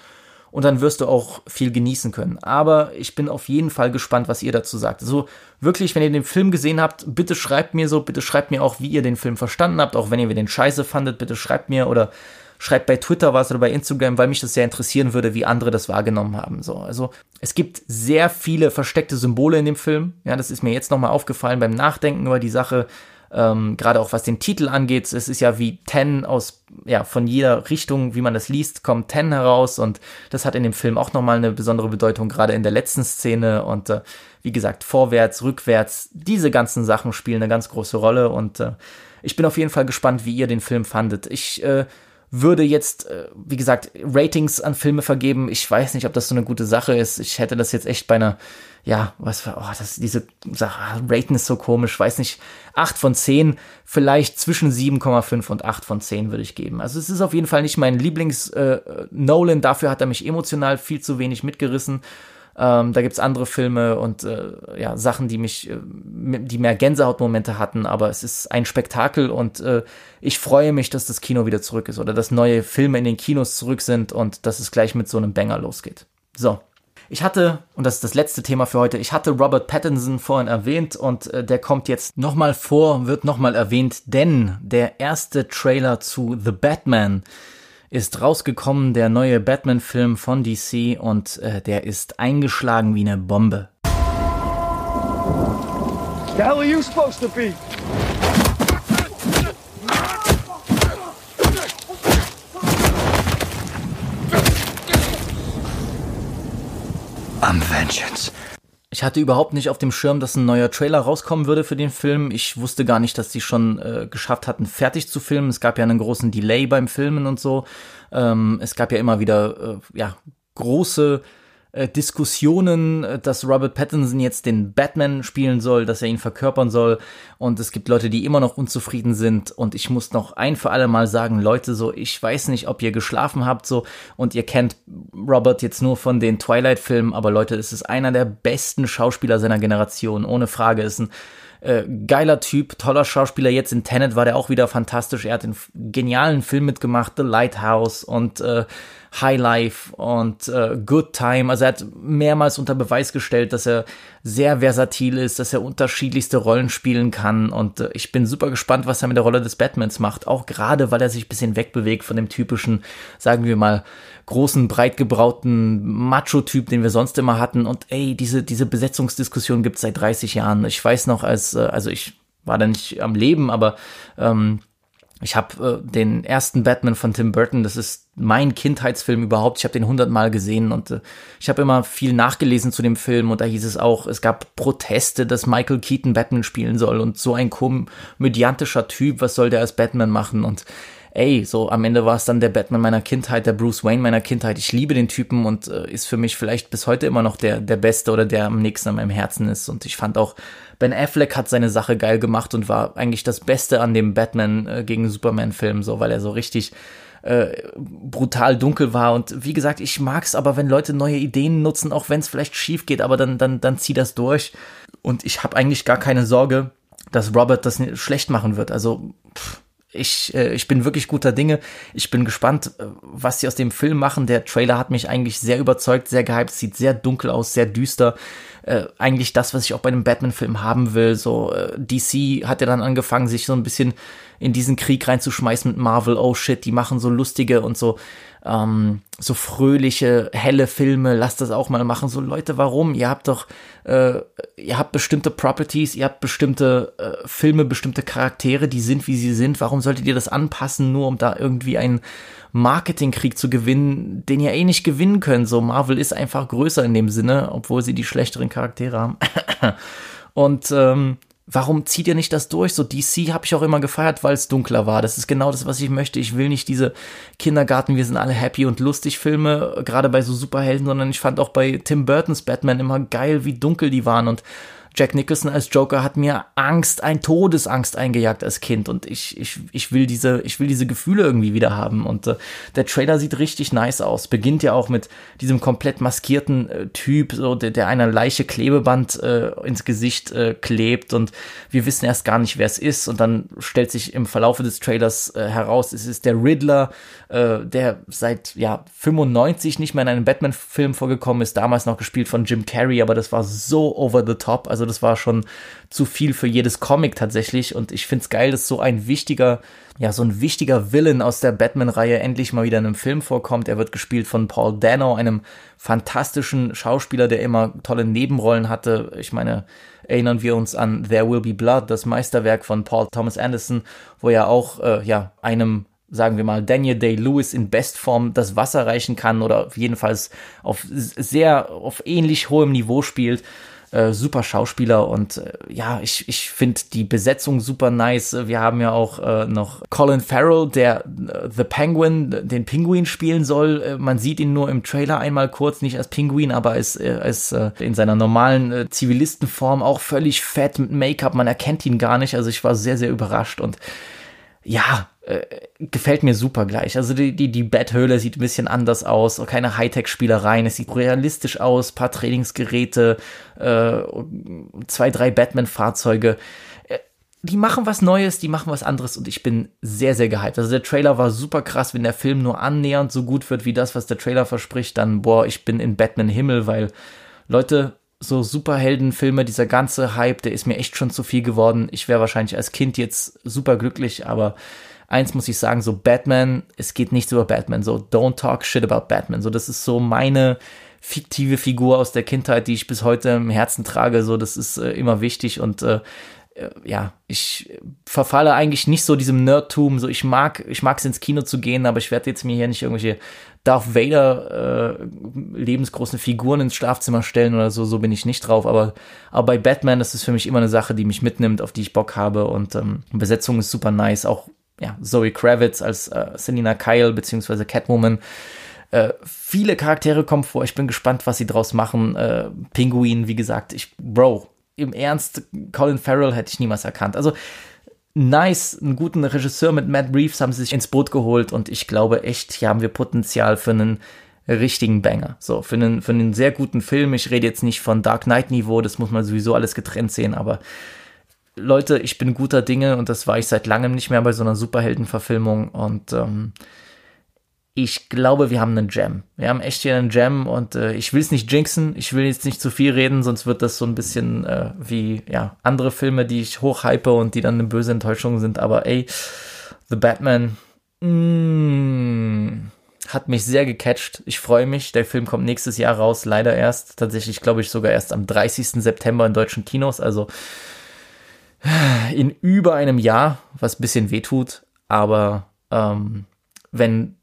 Und dann wirst du auch viel genießen können. Aber ich bin auf jeden Fall gespannt, was ihr dazu sagt. Also wirklich, wenn ihr den Film gesehen habt, bitte schreibt mir so, bitte schreibt mir auch, wie ihr den Film verstanden habt. Auch wenn ihr den scheiße fandet, bitte schreibt mir oder schreibt bei Twitter was oder bei Instagram, weil mich das sehr interessieren würde, wie andere das wahrgenommen haben. So, also es gibt sehr viele versteckte Symbole in dem Film. Ja, das ist mir jetzt nochmal aufgefallen beim Nachdenken über die Sache. Ähm, Gerade auch was den Titel angeht, es ist ja wie Ten aus, ja, von jeder Richtung, wie man das liest, kommt Ten heraus und das hat in dem Film auch nochmal eine besondere Bedeutung, gerade in der letzten Szene und äh, wie gesagt, vorwärts, rückwärts, diese ganzen Sachen spielen eine ganz große Rolle und äh, ich bin auf jeden Fall gespannt, wie ihr den Film fandet. Ich äh, würde jetzt, äh, wie gesagt, Ratings an Filme vergeben. Ich weiß nicht, ob das so eine gute Sache ist. Ich hätte das jetzt echt bei einer, ja, was war, oh, das, diese Sache, Rating ist so komisch, weiß nicht, 8 von 10, vielleicht zwischen 7,5 und 8 von 10 würde ich geben. Also es ist auf jeden Fall nicht mein Lieblings-Nolan, äh, dafür hat er mich emotional viel zu wenig mitgerissen. Ähm, da gibt's andere Filme und äh, ja, Sachen, die mich, äh, die mehr Gänsehautmomente hatten, aber es ist ein Spektakel und äh, ich freue mich, dass das Kino wieder zurück ist oder dass neue Filme in den Kinos zurück sind und dass es gleich mit so einem Banger losgeht. So. Ich hatte, und das ist das letzte Thema für heute, ich hatte Robert Pattinson vorhin erwähnt und äh, der kommt jetzt nochmal vor, wird nochmal erwähnt, denn der erste Trailer zu The Batman ist rausgekommen, der neue Batman-Film von DC und äh, der ist eingeschlagen wie eine Bombe. The hell are you supposed to be? I'm vengeance. Ich hatte überhaupt nicht auf dem Schirm, dass ein neuer Trailer rauskommen würde für den Film. Ich wusste gar nicht, dass die schon äh, geschafft hatten, fertig zu filmen. Es gab ja einen großen Delay beim Filmen und so. Ähm, es gab ja immer wieder äh, ja große äh, Diskussionen, äh, dass Robert Pattinson jetzt den Batman spielen soll, dass er ihn verkörpern soll. Und es gibt Leute, die immer noch unzufrieden sind. Und ich muss noch ein für alle Mal sagen, Leute, so, ich weiß nicht, ob ihr geschlafen habt, so, und ihr kennt Robert jetzt nur von den Twilight-Filmen, aber Leute, es ist einer der besten Schauspieler seiner Generation, ohne Frage. Ist ein äh, geiler Typ, toller Schauspieler. Jetzt in Tenet war der auch wieder fantastisch. Er hat einen genialen Film mitgemacht, The Lighthouse und äh, High Life und äh, Good Time. Also er hat mehrmals unter Beweis gestellt, dass er sehr versatil ist, dass er unterschiedlichste Rollen spielen kann. Und äh, ich bin super gespannt, was er mit der Rolle des Batmans macht. Auch gerade, weil er sich ein bisschen wegbewegt von dem typischen, sagen wir mal, großen, breit gebrauten Macho-Typ, den wir sonst immer hatten. Und ey, diese, diese Besetzungsdiskussion gibt's seit 30 Jahren. Ich weiß noch, als, äh, also ich war da nicht am Leben, aber ähm, ich habe äh, den ersten Batman von Tim Burton, das ist mein Kindheitsfilm überhaupt. Ich habe den hundertmal gesehen und äh, ich habe immer viel nachgelesen zu dem Film und da hieß es auch, es gab Proteste, dass Michael Keaton Batman spielen soll und so ein komödiantischer Typ, was soll der als Batman machen und ey, so am Ende war es dann der Batman meiner Kindheit, der Bruce Wayne meiner Kindheit. Ich liebe den Typen und äh, ist für mich vielleicht bis heute immer noch der, der Beste oder der am nächsten an meinem Herzen ist. Und ich fand auch, Ben Affleck hat seine Sache geil gemacht und war eigentlich das Beste an dem Batman äh, gegen Superman-Film, so, weil er so richtig äh, brutal dunkel war. Und wie gesagt, ich mag's aber, wenn Leute neue Ideen nutzen, auch wenn es vielleicht schief geht, aber dann, dann, dann zieh das durch. Und ich habe eigentlich gar keine Sorge, dass Robert das schlecht machen wird. Also, pff, ich, äh, ich bin wirklich guter Dinge. Ich bin gespannt, äh, was sie aus dem Film machen. Der Trailer hat mich eigentlich sehr überzeugt, sehr gehypt, sieht sehr dunkel aus, sehr düster. Äh, eigentlich das, was ich auch bei einem Batman-Film haben will. So, äh, DC hat ja dann angefangen, sich so ein bisschen in diesen Krieg reinzuschmeißen mit Marvel. Oh shit, die machen so lustige und so ähm, so fröhliche, helle Filme, lasst das auch mal machen. So Leute, warum? Ihr habt doch, äh, ihr habt bestimmte Properties, ihr habt bestimmte äh, Filme, bestimmte Charaktere, die sind, wie sie sind. Warum solltet ihr das anpassen, nur um da irgendwie einen Marketingkrieg zu gewinnen, den ihr eh nicht gewinnen könnt? So Marvel ist einfach größer in dem Sinne, obwohl sie die schlechteren Charaktere haben. [laughs] Und ähm, warum zieht ihr nicht das durch? So DC habe ich auch immer gefeiert, weil es dunkler war. Das ist genau das, was ich möchte. Ich will nicht diese Kindergarten, wir sind alle happy und lustig Filme, gerade bei so Superhelden, sondern ich fand auch bei Tim Burtons Batman immer geil, wie dunkel die waren und Jack Nicholson als Joker hat mir Angst, ein Todesangst eingejagt als Kind. Und ich, ich, ich will diese, ich will diese Gefühle irgendwie wieder haben. Und äh, der Trailer sieht richtig nice aus. Beginnt ja auch mit diesem komplett maskierten äh, Typ, so der, der einer Leiche Klebeband äh, ins Gesicht äh, klebt. Und wir wissen erst gar nicht, wer es ist. Und dann stellt sich im Verlaufe des Trailers äh, heraus, es ist der Riddler, äh, der seit ja 95 nicht mehr in einem Batman-Film vorgekommen ist, damals noch gespielt von Jim Carrey, aber das war so over the top. Also das war schon zu viel für jedes Comic tatsächlich. Und ich finde es geil, dass so ein wichtiger, ja, so ein wichtiger Villain aus der Batman-Reihe endlich mal wieder in einem Film vorkommt. Er wird gespielt von Paul Dano, einem fantastischen Schauspieler, der immer tolle Nebenrollen hatte. Ich meine, erinnern wir uns an There Will Be Blood, das Meisterwerk von Paul Thomas Anderson, wo er auch, äh, ja, einem sagen wir mal, Daniel Day-Lewis in Bestform das Wasser reichen kann oder jedenfalls auf sehr, auf ähnlich hohem Niveau spielt. Äh, super Schauspieler und äh, ja, ich, ich finde die Besetzung super nice. Wir haben ja auch äh, noch Colin Farrell, der äh, The Penguin, den Pinguin spielen soll. Äh, man sieht ihn nur im Trailer einmal kurz, nicht als Pinguin, aber als, äh, als in seiner normalen Zivilistenform auch völlig fett mit Make-up. Man erkennt ihn gar nicht. Also ich war sehr, sehr überrascht und ja, äh, gefällt mir super gleich. Also die, die, die Betthöhle sieht ein bisschen anders aus, keine Hightech-Spielereien, es sieht realistisch aus, paar Trainingsgeräte, äh, zwei, drei Batman-Fahrzeuge. Äh, die machen was Neues, die machen was anderes und ich bin sehr, sehr gehypt. Also der Trailer war super krass, wenn der Film nur annähernd so gut wird wie das, was der Trailer verspricht, dann boah, ich bin in Batman-Himmel, weil Leute, so Superheldenfilme, dieser ganze Hype, der ist mir echt schon zu viel geworden. Ich wäre wahrscheinlich als Kind jetzt super glücklich, aber eins muss ich sagen, so Batman, es geht nicht über Batman, so don't talk shit about Batman. So, das ist so meine fiktive Figur aus der Kindheit, die ich bis heute im Herzen trage. So, das ist äh, immer wichtig und äh, ja, ich verfalle eigentlich nicht so diesem Nerdtum. So, ich mag, ich mag es ins Kino zu gehen, aber ich werde jetzt mir hier nicht irgendwelche Darth Vader äh, lebensgroßen Figuren ins Schlafzimmer stellen oder so. So bin ich nicht drauf. Aber, aber bei Batman das ist für mich immer eine Sache, die mich mitnimmt, auf die ich Bock habe. Und ähm, Besetzung ist super nice. Auch ja, Zoe Kravitz als äh, Selina Kyle beziehungsweise Catwoman. Äh, viele Charaktere kommen vor. Ich bin gespannt, was sie draus machen. Äh, Pinguin, wie gesagt, ich, Bro, im Ernst, Colin Farrell hätte ich niemals erkannt. Also nice, einen guten Regisseur mit Matt Reeves haben sie sich ins Boot geholt und ich glaube echt, hier haben wir Potenzial für einen richtigen Banger. So, für einen, für einen sehr guten Film. Ich rede jetzt nicht von Dark Knight Niveau, das muss man sowieso alles getrennt sehen, aber Leute, ich bin guter Dinge und das war ich seit langem nicht mehr bei so einer Superheldenverfilmung und ähm, ich glaube, wir haben einen Jam. Wir haben echt hier einen Jam und äh, ich will es nicht jinxen, ich will jetzt nicht zu viel reden, sonst wird das so ein bisschen äh, wie ja andere Filme, die ich hochhype und die dann eine böse Enttäuschung sind. Aber ey, The Batman mm, hat mich sehr gecatcht. Ich freue mich. Der Film kommt nächstes Jahr raus, leider erst. Tatsächlich glaube ich sogar erst am 30. September in deutschen Kinos, also in über einem Jahr, was bisschen wehtut. Aber ähm, wenn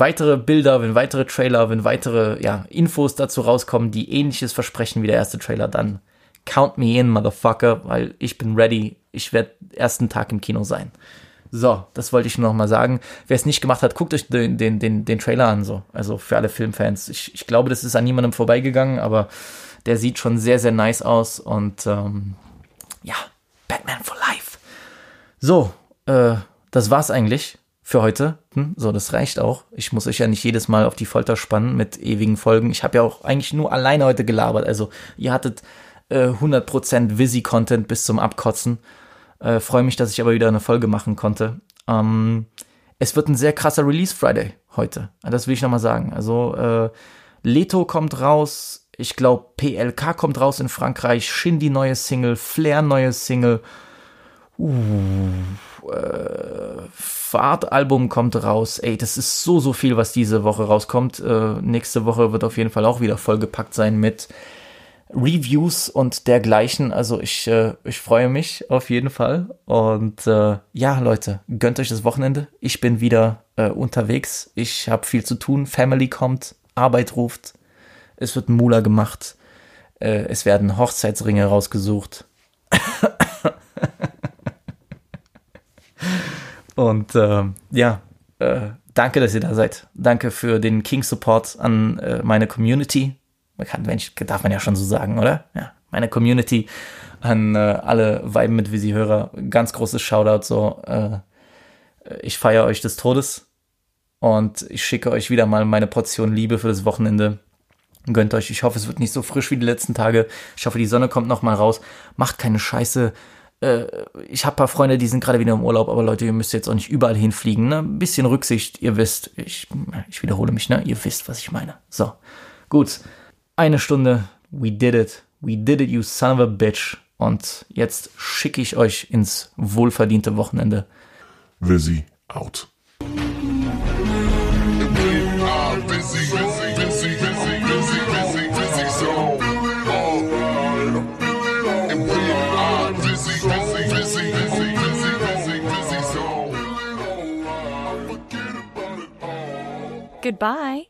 weitere Bilder, wenn weitere Trailer, wenn weitere ja, Infos dazu rauskommen, die ähnliches versprechen wie der erste Trailer, dann count me in, Motherfucker, weil ich bin ready. Ich werde ersten Tag im Kino sein. So, das wollte ich nur noch mal sagen. Wer es nicht gemacht hat, guckt euch den, den, den, den Trailer an, so. Also für alle Filmfans. Ich, ich glaube, das ist an niemandem vorbeigegangen, aber der sieht schon sehr, sehr nice aus und ähm, ja, Batman for Life. So, äh, das war's eigentlich für heute. Hm, so, das reicht auch. Ich muss euch ja nicht jedes Mal auf die Folter spannen mit ewigen Folgen. Ich habe ja auch eigentlich nur alleine heute gelabert. Also, ihr hattet äh, 100% Visi-Content bis zum Abkotzen. Äh, Freue mich, dass ich aber wieder eine Folge machen konnte. Ähm, es wird ein sehr krasser Release Friday heute. Das will ich nochmal sagen. Also, äh, Leto kommt raus. Ich glaube, PLK kommt raus in Frankreich. Shindy neue Single. Flair neue Single. Uh, äh, Fahrtalbum kommt raus. Ey, das ist so, so viel, was diese Woche rauskommt. Äh, nächste Woche wird auf jeden Fall auch wieder vollgepackt sein mit Reviews und dergleichen. Also ich, äh, ich freue mich auf jeden Fall. Und äh, ja, Leute, gönnt euch das Wochenende. Ich bin wieder äh, unterwegs. Ich habe viel zu tun. Family kommt, Arbeit ruft. Es wird Mula gemacht. Äh, es werden Hochzeitsringe rausgesucht. [laughs] Und äh, ja, äh, danke, dass ihr da seid. Danke für den King Support an äh, meine Community. Man kann, ich, darf man ja schon so sagen, oder? Ja, meiner Community, an äh, alle Weiben mit Visi-Hörer. Ganz großes Shoutout. So, äh, ich feiere euch des Todes und ich schicke euch wieder mal meine Portion Liebe für das Wochenende. Gönnt euch. Ich hoffe, es wird nicht so frisch wie die letzten Tage. Ich hoffe, die Sonne kommt noch mal raus. Macht keine Scheiße. Äh, ich habe paar Freunde, die sind gerade wieder im Urlaub, aber Leute, ihr müsst jetzt auch nicht überall hinfliegen. Ne? Ein bisschen Rücksicht, ihr wisst. Ich, ich wiederhole mich, ne? Ihr wisst, was ich meine. So, gut. Eine Stunde. We did it. We did it, you son of a bitch. Und jetzt schicke ich euch ins wohlverdiente Wochenende. Vizzy out. Goodbye.